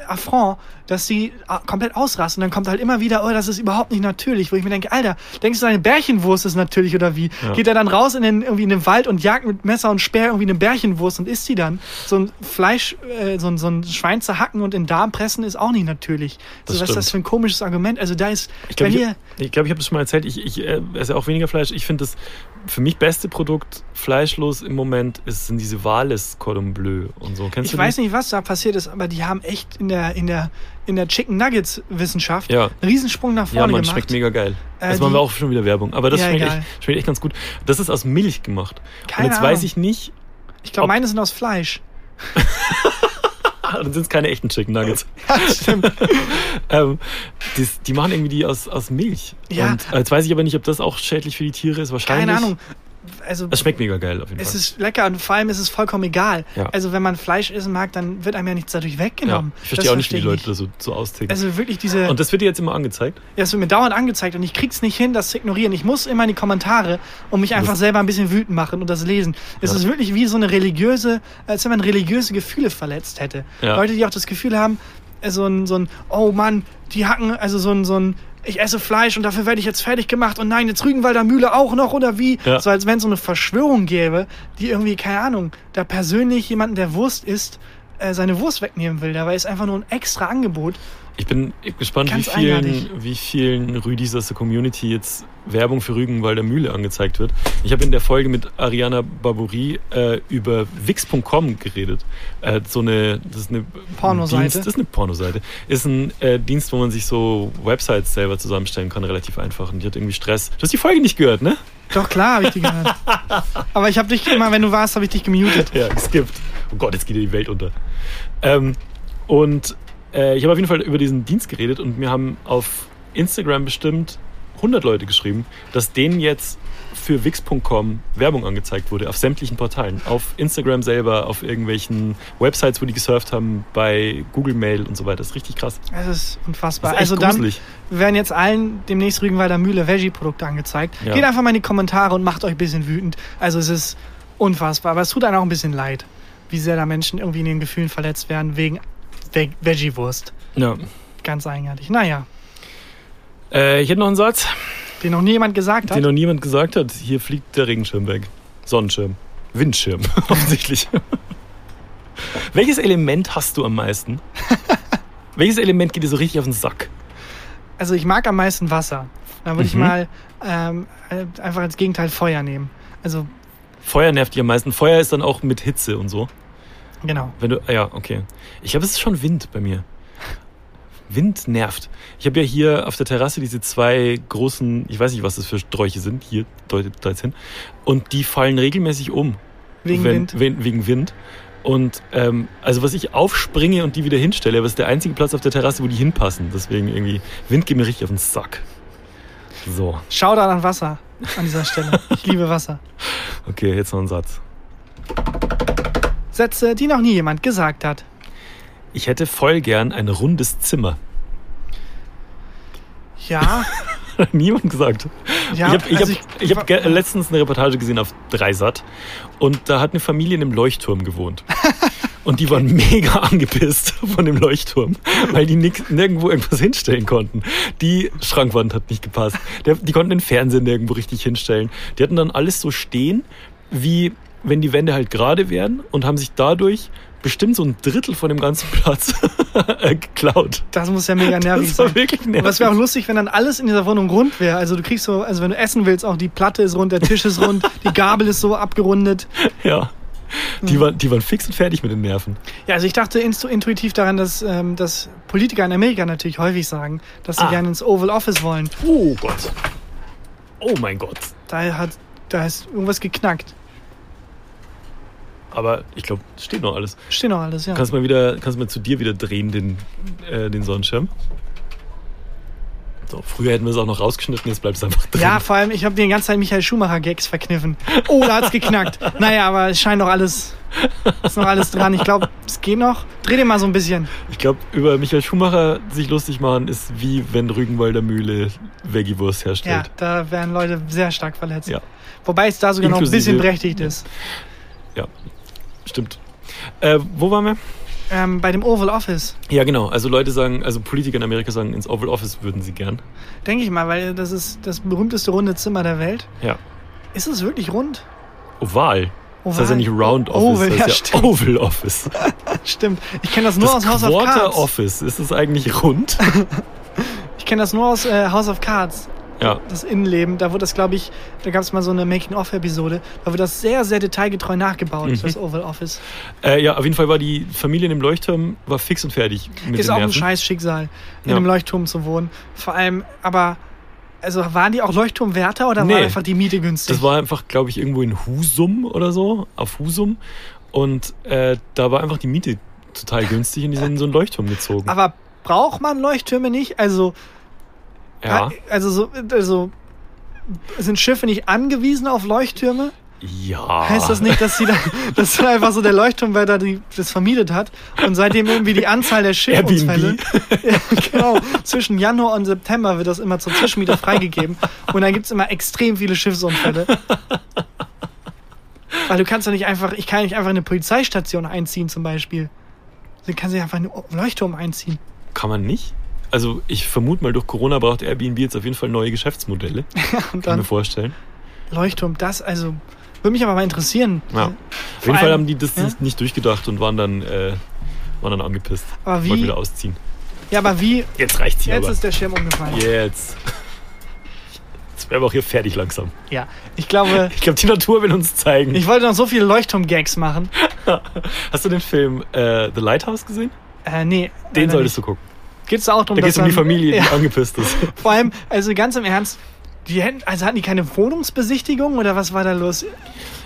Affront, dass sie äh, komplett ausrasten. Dann kommt halt immer wieder, oh, das ist überhaupt nicht natürlich. Wo ich mir denke, Alter, denkst du, deine Bärchenwurst ist natürlich oder wie? Ja. Geht er dann raus in den, irgendwie in den Wald und jagt mit Messer und Speer irgendwie eine Bärchenwurst und isst sie dann? So ein Fleisch, äh, so, ein, so ein Schwein zu hacken und in den Darm pressen ist auch nicht natürlich. Das so, was ist das für ein komisches Argument? Also da ist, Ich glaube, wenn ich, ihr, ich, glaub, ich habe das schon mal erzählt. Ich, ich äh, esse auch weniger Fleisch. Ich finde das für mich beste Produkt fleischlos im Moment ist, sind diese Wales Cordon Bleu und so. Kennst ich weiß nicht, was da passiert ist, aber die haben echt in der, in der, in der Chicken Nuggets Wissenschaft Ja. einen Riesensprung nach Ja, vorne man gemacht. schmeckt mega geil. Äh, das machen wir auch schon wieder Werbung. Aber das Ja, schmeckt, echt, schmeckt echt ganz gut. Das ist aus Milch gemacht. Keine und jetzt Ahnung. weiß ich nicht, Ich glaube, meine sind aus Fleisch. ah, dann sind es keine echten Chicken Nuggets. Ja, stimmt. ähm, das, die machen irgendwie die aus, aus Milch. Ja. Und äh, jetzt weiß ich aber nicht, ob das auch schädlich für die Tiere ist. Wahrscheinlich. Keine Ahnung. Also, Es schmeckt mega geil auf jeden es Fall. ist lecker und vor allem ist es vollkommen egal. Ja. Also, wenn man Fleisch essen mag, dann wird einem ja nichts dadurch ja. weggenommen. Ich Das verstehe auch nicht, wie die Leute ich da so, so austicken. Also wirklich diese. und das wird dir jetzt immer angezeigt? Ja, es wird mir dauernd angezeigt und ich krieg's nicht hin, das zu ignorieren. Ich muss immer in die Kommentare und mich einfach selber ein bisschen wütend machen und das lesen. Es Ja. ist wirklich wie so eine religiöse, als wenn man religiöse Gefühle verletzt hätte. Ja. Leute, die auch das Gefühl haben, äh, so ein, so ein, oh Mann, die hacken, also so ein, so ein, ich esse Fleisch und dafür werde ich jetzt fertig gemacht und nein, jetzt Rügenwalder Mühle auch noch oder wie? Ja. So als wenn es so eine Verschwörung gäbe, die irgendwie, keine Ahnung, da persönlich jemanden, der Wurst isst, äh, seine Wurst wegnehmen will. Dabei ist einfach nur ein extra Angebot. Ich bin gespannt, wie vielen, wie vielen Rüdis aus der Community jetzt Werbung für Rügenwalder Mühle angezeigt wird. Ich habe in der Folge mit Ariana Barbouri äh, über Wix.com geredet. Äh, so eine, das ist eine Pornoseite? Dienst, das ist eine Pornoseite. Ist ein äh, Dienst, wo man sich so Websites selber zusammenstellen kann, relativ einfach. Und die hat irgendwie Stress. Du hast die Folge nicht gehört, ne? Doch, klar habe ich die gehört. Aber ich habe dich immer, wenn du warst, habe ich dich gemutet. Ja, geskippt. Oh Gott, jetzt geht dir die Welt unter. Ähm, und äh, ich habe auf jeden Fall über diesen Dienst geredet und mir haben auf Instagram bestimmt 100 Leute geschrieben, dass denen jetzt für Wix.com Werbung angezeigt wurde auf sämtlichen Portalen. Auf Instagram selber, auf irgendwelchen Websites, wo die gesurft haben, bei Google Mail und so weiter. Das ist richtig krass. Das ist unfassbar. Das ist also dann gruselig. werden jetzt allen demnächst Rügenwalder Mühle Veggie-Produkte angezeigt. Ja. Geht einfach mal in die Kommentare und macht euch ein bisschen wütend. Also es ist unfassbar. Aber es tut einem auch ein bisschen leid, wie sehr da Menschen irgendwie in den Gefühlen verletzt werden wegen Ve Veggie-Wurst. Ja. Ganz eigenartig. Naja, Äh, ich hätte noch einen Satz, den noch nie jemand gesagt hat. den noch niemand gesagt hat. Hier fliegt der Regenschirm weg. Sonnenschirm. Windschirm, offensichtlich. Welches Element hast du am meisten? Welches Element geht dir so richtig auf den Sack? Also ich mag am meisten Wasser. Dann würde ich Mhm. mal ähm, äh, einfach als Gegenteil Feuer nehmen. Also Feuer nervt dich am meisten. Feuer ist dann auch mit Hitze und so. Genau. Wenn du, ja, okay. Ich glaube, es ist schon Wind bei mir. Wind nervt. Ich habe ja hier auf der Terrasse diese zwei großen, ich weiß nicht, was das für Sträuche sind, hier deutet da jetzt hin. Und die fallen regelmäßig um. Wegen wenn, Wind. Wenn, wegen Wind. Und ähm, also was ich aufspringe und die wieder hinstelle, aber es ist der einzige Platz auf der Terrasse, wo die hinpassen. Deswegen irgendwie, Wind geht mir richtig auf den Sack. So, Shoutout an Wasser an dieser Stelle. Ich liebe Wasser. okay, jetzt noch ein Satz. Sätze, die noch nie jemand gesagt hat. Ich hätte voll gern ein rundes Zimmer. Ja, Hat Niemand gesagt. ja. ich habe ich also hab, ich hab ge- letztens eine Reportage gesehen auf Dreisat und da hat eine Familie in einem Leuchtturm gewohnt. Und die waren mega angepisst von dem Leuchtturm, weil die nix, nirgendwo irgendwas hinstellen konnten. Die Schrankwand hat nicht gepasst. Der, die konnten den Fernseher nirgendwo richtig hinstellen. Die hatten dann alles so stehen, wie wenn die Wände halt gerade wären und haben sich dadurch bestimmt so ein Drittel von dem ganzen Platz äh, geklaut. das muss ja mega nervig Das war sein. wirklich nervig. Es wäre auch lustig, wenn dann alles in dieser Wohnung rund wäre. Also du kriegst so, also wenn du essen willst, auch die Platte ist rund, der Tisch ist rund, die Gabel ist so abgerundet. Ja. Die, waren, die waren fix und fertig mit den Nerven. Ja, also ich dachte intuitiv daran, dass, ähm, dass Politiker in Amerika natürlich häufig sagen, dass sie Ah. gerne ins Oval Office wollen. Oh Gott. Oh mein Gott. Da hat, da ist irgendwas geknackt. Aber ich glaube, es steht noch alles. Steht noch alles, ja. Kannst mal wieder, kannst mal zu dir wieder drehen, den, äh, den Sonnenschirm. So, früher hätten wir es auch noch rausgeschnitten, jetzt bleibt es einfach drin. Ja, vor allem, ich habe die ganze Zeit Michael Schumacher-Gags verkniffen. Oh, da hat's geknackt. Naja, aber es scheint noch alles, ist noch alles dran. Ich glaube, es geht noch. Dreh den mal so ein bisschen. Ich glaube, über Michael Schumacher sich lustig machen, ist wie wenn Rügenwalder Mühle Veggie-Wurst Ja, herstellt. da werden Leute sehr stark verletzt. Ja. Wobei es da sogar noch ein Inklusive- bisschen berechtigt ist. Ja, stimmt. Äh, wo waren wir? Ähm, bei dem Oval Office, Ja, genau. Also Leute sagen, also Politiker in Amerika sagen, ins Oval Office würden sie gern. denke ich mal, weil das ist das berühmteste runde Zimmer der Welt. Ja. Ist es wirklich rund? Oval. Das heißt ja Oval? nicht Round Office, Oval, das ja, heißt ja stimmt. Oval Office. Stimmt. Ich kenne das nur das aus House of Quarter Cards. Office, ist es eigentlich rund? Ich kenne das nur aus äh, House of Cards. Ja. Das Innenleben. Da wurde das, glaube ich, da gab es mal so eine Making-of-Episode. Da wird das sehr, sehr detailgetreu nachgebaut, Mhm. das Oval Office. Äh, ja, auf jeden Fall war die Familie in dem Leuchtturm war fix und fertig mit ist auch ein Nerven. scheiß Schicksal, in Ja. einem Leuchtturm zu wohnen. Vor allem, aber, also waren die auch Leuchtturmwärter oder Nee. war einfach die Miete günstig? Das war einfach, glaube ich, irgendwo in Husum oder so, auf Husum. Und äh, da war einfach die Miete total günstig und die sind in so einen Leuchtturm gezogen. aber braucht man Leuchttürme nicht? Also, ja. also, so, also sind Schiffe nicht angewiesen auf Leuchttürme? Ja. Heißt das nicht, dass sie da, dass da einfach so der Leuchtturmwärter die, das vermietet hat und seitdem irgendwie die Anzahl der Schiffunfälle ja, genau, zwischen Januar und September wird das immer zur Zwischenmiete freigegeben und dann gibt's immer extrem viele Schiffsunfälle. Weil du kannst doch nicht einfach, ich kann nicht einfach in eine Polizeistation einziehen zum Beispiel. Du kannst nicht einfach in einen Leuchtturm einziehen. Kann man nicht? Also ich vermute mal, durch Corona braucht Airbnb jetzt auf jeden Fall neue Geschäftsmodelle. Und Kann ich mir vorstellen. Leuchtturm, das, also, würde mich aber mal interessieren. Ja. Auf jeden allem- Fall haben die das ja? nicht, durchgedacht und waren dann, äh, waren dann angepisst. Aber Wollten wie, wieder ausziehen. ja, aber wie, Jetzt reicht's hier jetzt aber. ist der Schirm umgefallen. Jetzt. Jetzt wären wir auch hier fertig langsam. Ja, ich glaube, Ich glaube, die Natur will uns zeigen. ich wollte noch so viele Leuchtturm-Gags machen. Hast du den Film äh, The Lighthouse gesehen? Äh, nee. Den solltest nicht. du gucken. Geht's da auch darum, Da geht es um die Familie, die Ja, angepisst ist. vor allem, also ganz im Ernst, die hätten, also hatten die keine Wohnungsbesichtigung oder was war da los?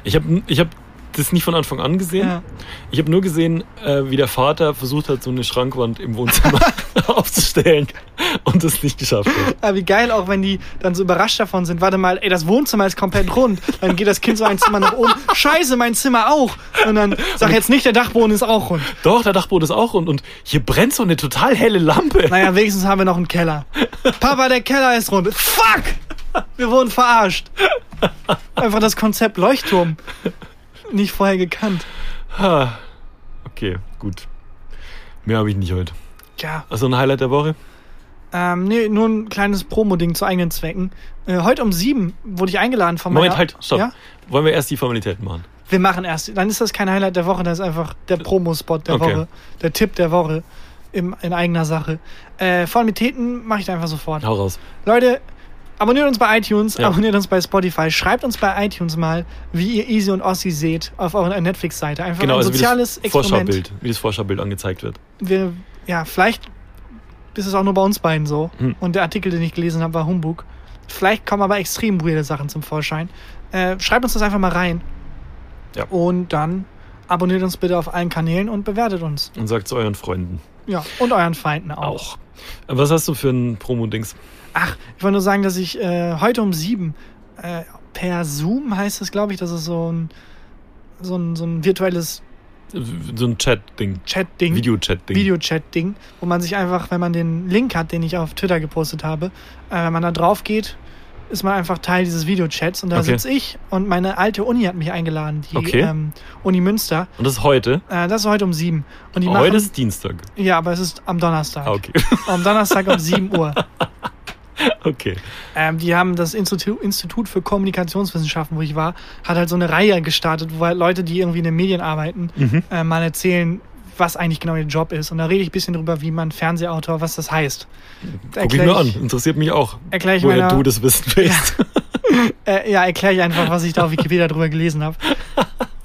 Ich habe ich hab das nicht von Anfang an gesehen. Ja. Ich habe nur gesehen, äh, wie der Vater versucht hat, so eine Schrankwand im Wohnzimmer aufzustellen und das nicht geschafft hat. Aber wie geil auch, wenn die dann so überrascht davon sind. Warte mal, ey, das Wohnzimmer ist komplett rund. Dann geht das Kind so ein Zimmer nach oben. Scheiße, mein Zimmer auch. Und dann sag jetzt nicht, der Dachboden ist auch rund. Doch, der Dachboden ist auch rund und hier brennt so eine total helle Lampe. Naja, wenigstens haben wir noch einen Keller. Papa, der Keller ist rund. Fuck! Wir wurden verarscht. Einfach das Konzept Leuchtturm. Nicht vorher gekannt. Ha. Okay, gut. Mehr habe ich nicht heute. Ja, Also ein Highlight der Woche? ähm, nee, nur ein kleines Promo-Ding zu eigenen Zwecken. Äh, heute um sieben wurde ich eingeladen von Moment, meiner... halt, stopp. Ja? Wollen wir erst die Formalitäten machen? Wir machen erst, dann ist das kein Highlight der Woche, das ist einfach der Promo-Spot der Okay. Woche, der Tipp der Woche im, in eigener Sache. Äh, Formalitäten mache ich da einfach sofort. Hau raus. Leute, abonniert uns bei iTunes, Ja. abonniert uns bei Spotify, schreibt uns bei iTunes mal, wie ihr Easy und Ossi seht auf eurer Netflix-Seite. Einfach Genau, ein also wie soziales das Experiment. Wie das Vorschaubild angezeigt wird. Wir, ja, vielleicht ist es auch nur bei uns beiden so. Hm. Und der Artikel, den ich gelesen habe, war Humbug. Vielleicht kommen aber extrem weirde Sachen zum Vorschein. Äh, schreibt uns das einfach mal rein. Ja. Und dann abonniert uns bitte auf allen Kanälen und bewertet uns. Und sagt zu euren Freunden Ja, und euren Feinden auch. auch. Was hast du für ein Promo-Dings? Ach, ich wollte nur sagen, dass ich äh, heute um sieben äh, per Zoom heißt es, glaube ich, das ist so ein, so ein, so ein virtuelles So ein Chat-Ding. Chat-Ding. Video-Chat-Ding. Video-Chat-Ding, wo man sich einfach, wenn man den Link hat, den ich auf Twitter gepostet habe, äh, wenn man da drauf geht, ist man einfach Teil dieses Videochats und da Okay. sitze ich und meine alte Uni hat mich eingeladen, die Okay. ähm, Uni Münster. Und das ist heute. Äh, das ist heute um sieben. Und die Heute machen, ist Dienstag. ja, aber es ist am Donnerstag. Ah, okay. Am Donnerstag um 7 Uhr. okay. Ähm, die haben das Institut, Institut für Kommunikationswissenschaften, wo ich war, hat halt so eine Reihe gestartet, wo halt Leute, die irgendwie in den Medien arbeiten, Mhm. äh, mal erzählen, was eigentlich genau ihr Job ist. Und da rede ich ein bisschen drüber, wie man Fernsehautor, was das heißt. Da Guck ich mir an. Interessiert mich auch. Erkläre ich woher meiner, du das wissen willst. äh, ja, erkläre ich einfach, was ich da auf Wikipedia drüber gelesen habe.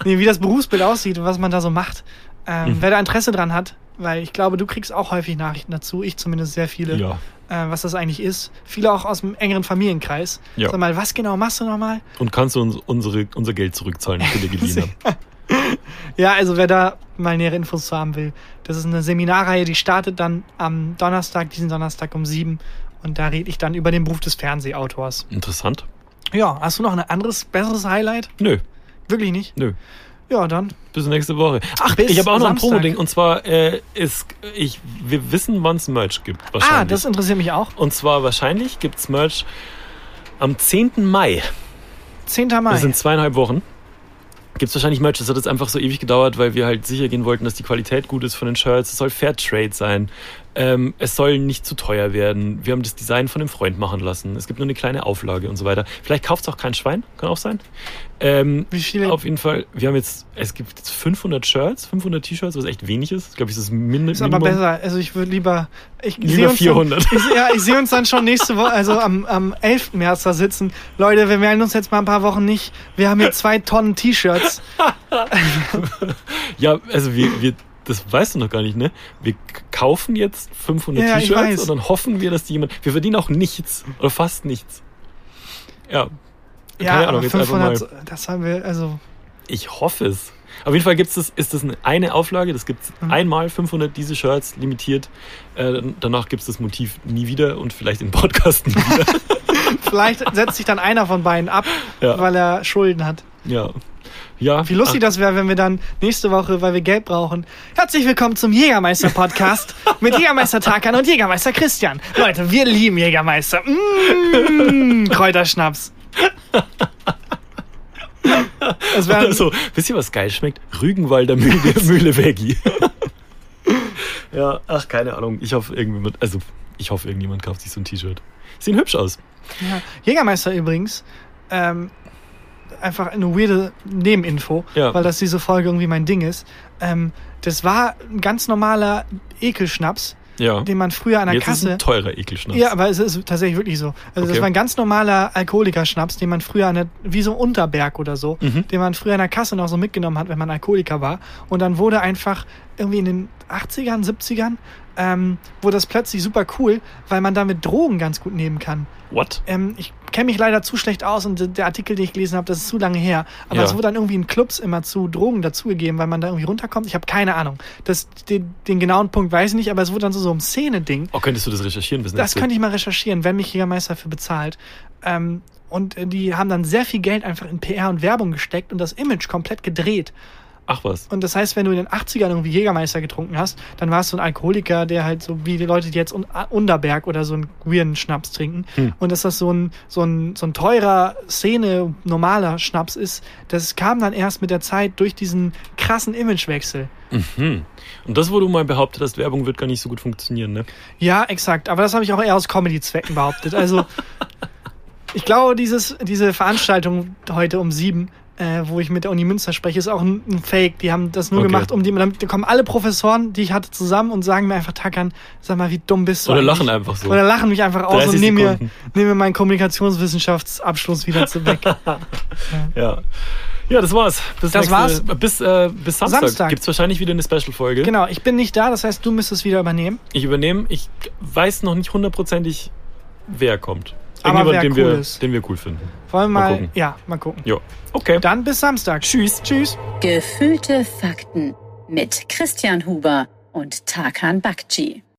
Nee, wie das Berufsbild aussieht und was man da so macht. Ähm, Mhm. Wer da Interesse dran hat, weil ich glaube, du kriegst auch häufig Nachrichten dazu, ich zumindest sehr viele, ja. äh, was das eigentlich ist. Viele auch aus dem engeren Familienkreis. Ja. Sag mal, was genau machst du nochmal? Und kannst du uns unsere, unser Geld zurückzahlen, das wir geliehen haben? Ja, also wer da mal nähere Infos zu haben will, das ist eine Seminarreihe, die startet dann am Donnerstag, diesen Donnerstag um sieben. Und da rede ich dann über den Beruf des Fernsehautors. Interessant. Ja, hast du noch ein anderes, besseres Highlight? Nö, Wirklich nicht? nö. Ja, dann. Bis nächste Woche. Ach, Bis ich habe auch noch ein Samstag. Promo-Ding. Und zwar, äh, ist, ich, wir wissen, wann es Merch gibt. Wahrscheinlich. Ah, das interessiert mich auch. Und zwar wahrscheinlich gibt es Merch am 10. Mai. 10. Mai. Das sind zweieinhalb Wochen. Gibt es wahrscheinlich Merch. Das hat jetzt einfach so ewig gedauert, weil wir halt sicher gehen wollten, dass die Qualität gut ist von den Shirts. Es soll Fairtrade sein. Ähm, es soll nicht zu teuer werden. Wir haben das Design von einem Freund machen lassen. Es gibt nur eine kleine Auflage und so weiter. Vielleicht kauft es auch kein Schwein. Kann auch sein. Ähm, Wie viele? auf jeden Fall, wir haben jetzt, es gibt jetzt 500 Shirts, 500 T-Shirts, was echt wenig ist. Ich glaube, das ist das Min ist aber besser. Also ich würde lieber. Ich Lieber sehe uns 400. Dann, ich, ja, ich sehe uns dann schon nächste Woche, also am, am 11. März da sitzen. Leute, wir melden uns jetzt mal ein paar Wochen nicht. Wir haben hier zwei Tonnen T-Shirts. Ja, also wir, wir, das weißt du noch gar nicht, ne? Wir kaufen jetzt 500 Ja. T-Shirts und dann hoffen wir, dass die jemand. Wir verdienen auch nichts oder fast nichts. Ja. Ja, Keine Ahnung, aber jetzt einfach mal. 500, das haben wir, also. Ich hoffe es. Auf jeden Fall gibt's das, ist das eine, Auflage. Das gibt Mhm. einmal 500 diese Shirts limitiert. Äh, danach gibt's das Motiv nie wieder und vielleicht im Podcast nie wieder. Vielleicht setzt sich dann einer von beiden ab, Ja. weil er Schulden hat. ja. Ja. Wie lustig das wäre, wenn wir dann nächste Woche, weil wir Geld brauchen. Herzlich willkommen zum Jägermeister-Podcast mit Jägermeister Tarkan und Jägermeister Christian. Leute, wir lieben Jägermeister. Mmh, Kräuterschnaps. Es wäre Also, wisst ihr, was geil schmeckt? Rügenwalder Mühle, Mühle Veggie. ja, ach, keine Ahnung. Ich hoffe, irgendjemand, also, ich hoffe, irgendjemand kauft sich so ein T-Shirt. Sehen hübsch aus. ja, Jägermeister übrigens. Ähm, einfach eine weirde Nebeninfo, Ja. weil das diese Folge irgendwie mein Ding ist. Ähm, das war ein ganz normaler Ekelschnaps, Ja. den man früher an der Jetzt ist Kasse. ein teurer Ekelschnaps. Ja, aber es ist tatsächlich wirklich so. Also das Okay. war ein ganz normaler Alkoholikerschnaps, den man früher an der, wie so ein Unterberg oder so, Mhm. den man früher an der Kasse noch so mitgenommen hat, wenn man Alkoholiker war. Und dann wurde einfach irgendwie in den 80ern, 70ern, ähm, wurde das plötzlich super cool, weil man damit Drogen ganz gut nehmen kann. What? Ähm, ich kenne mich leider zu schlecht aus und der Artikel, den ich gelesen habe, das ist zu lange her. Aber Ja. es wurde dann irgendwie in Clubs immer zu Drogen dazugegeben, weil man da irgendwie runterkommt. Ich habe keine Ahnung. Das, den, den genauen Punkt weiß ich nicht, aber es wurde dann so, so ein Szene-Ding. Oh, könntest du das recherchieren? Bis Das könnte ich mal recherchieren, wenn mich Jägermeister dafür bezahlt. Ähm, und äh, die haben dann sehr viel Geld einfach in PR und Werbung gesteckt und das Image komplett gedreht. Ach was. Und das heißt, wenn du in den 80ern irgendwie Jägermeister getrunken hast, dann warst du ein Alkoholiker, der halt so wie die Leute, die jetzt Un Unterberg oder so einen weirden Schnaps trinken. Hm. Und dass das so ein, so, ein, so ein teurer Szene, normaler Schnaps ist, das kam dann erst mit der Zeit durch diesen krassen Imagewechsel. Mhm. Und das, wo du mal behauptet hast, Werbung wird gar nicht so gut funktionieren, ne? Ja, exakt. Aber das habe ich auch eher aus Comedy-Zwecken behauptet. Also, ich glaube, dieses, diese Veranstaltung heute um sieben äh, wo ich mit der Uni Münster spreche, ist auch ein, ein Fake. Die haben das nur Okay. gemacht, um die, da kommen alle Professoren, die ich hatte, zusammen und sagen mir einfach, Tackern, sag mal, wie dumm bist du Oder eigentlich? lachen einfach so. Oder lachen mich einfach aus 30 und nehmen mir, nehmen mir meinen Kommunikationswissenschaftsabschluss wieder zu weg. Ja. Ja, das war's. Bis Das war's. Bis, äh, bis Samstag, Samstag. gibt's wahrscheinlich wieder eine Special-Folge. genau, ich bin nicht da, das heißt, du müsstest wieder übernehmen. Ich übernehme. Ich weiß noch nicht hundertprozentig, wer kommt. Aber Irgendjemand, den, cool wir, ist. den wir cool finden. Wollen wir Mal mal, gucken. ja, mal gucken. Jo. Okay. Dann bis Samstag. Tschüss. Tschüss. Gefühlte Fakten mit Christian Huber und Tarkan Bakci.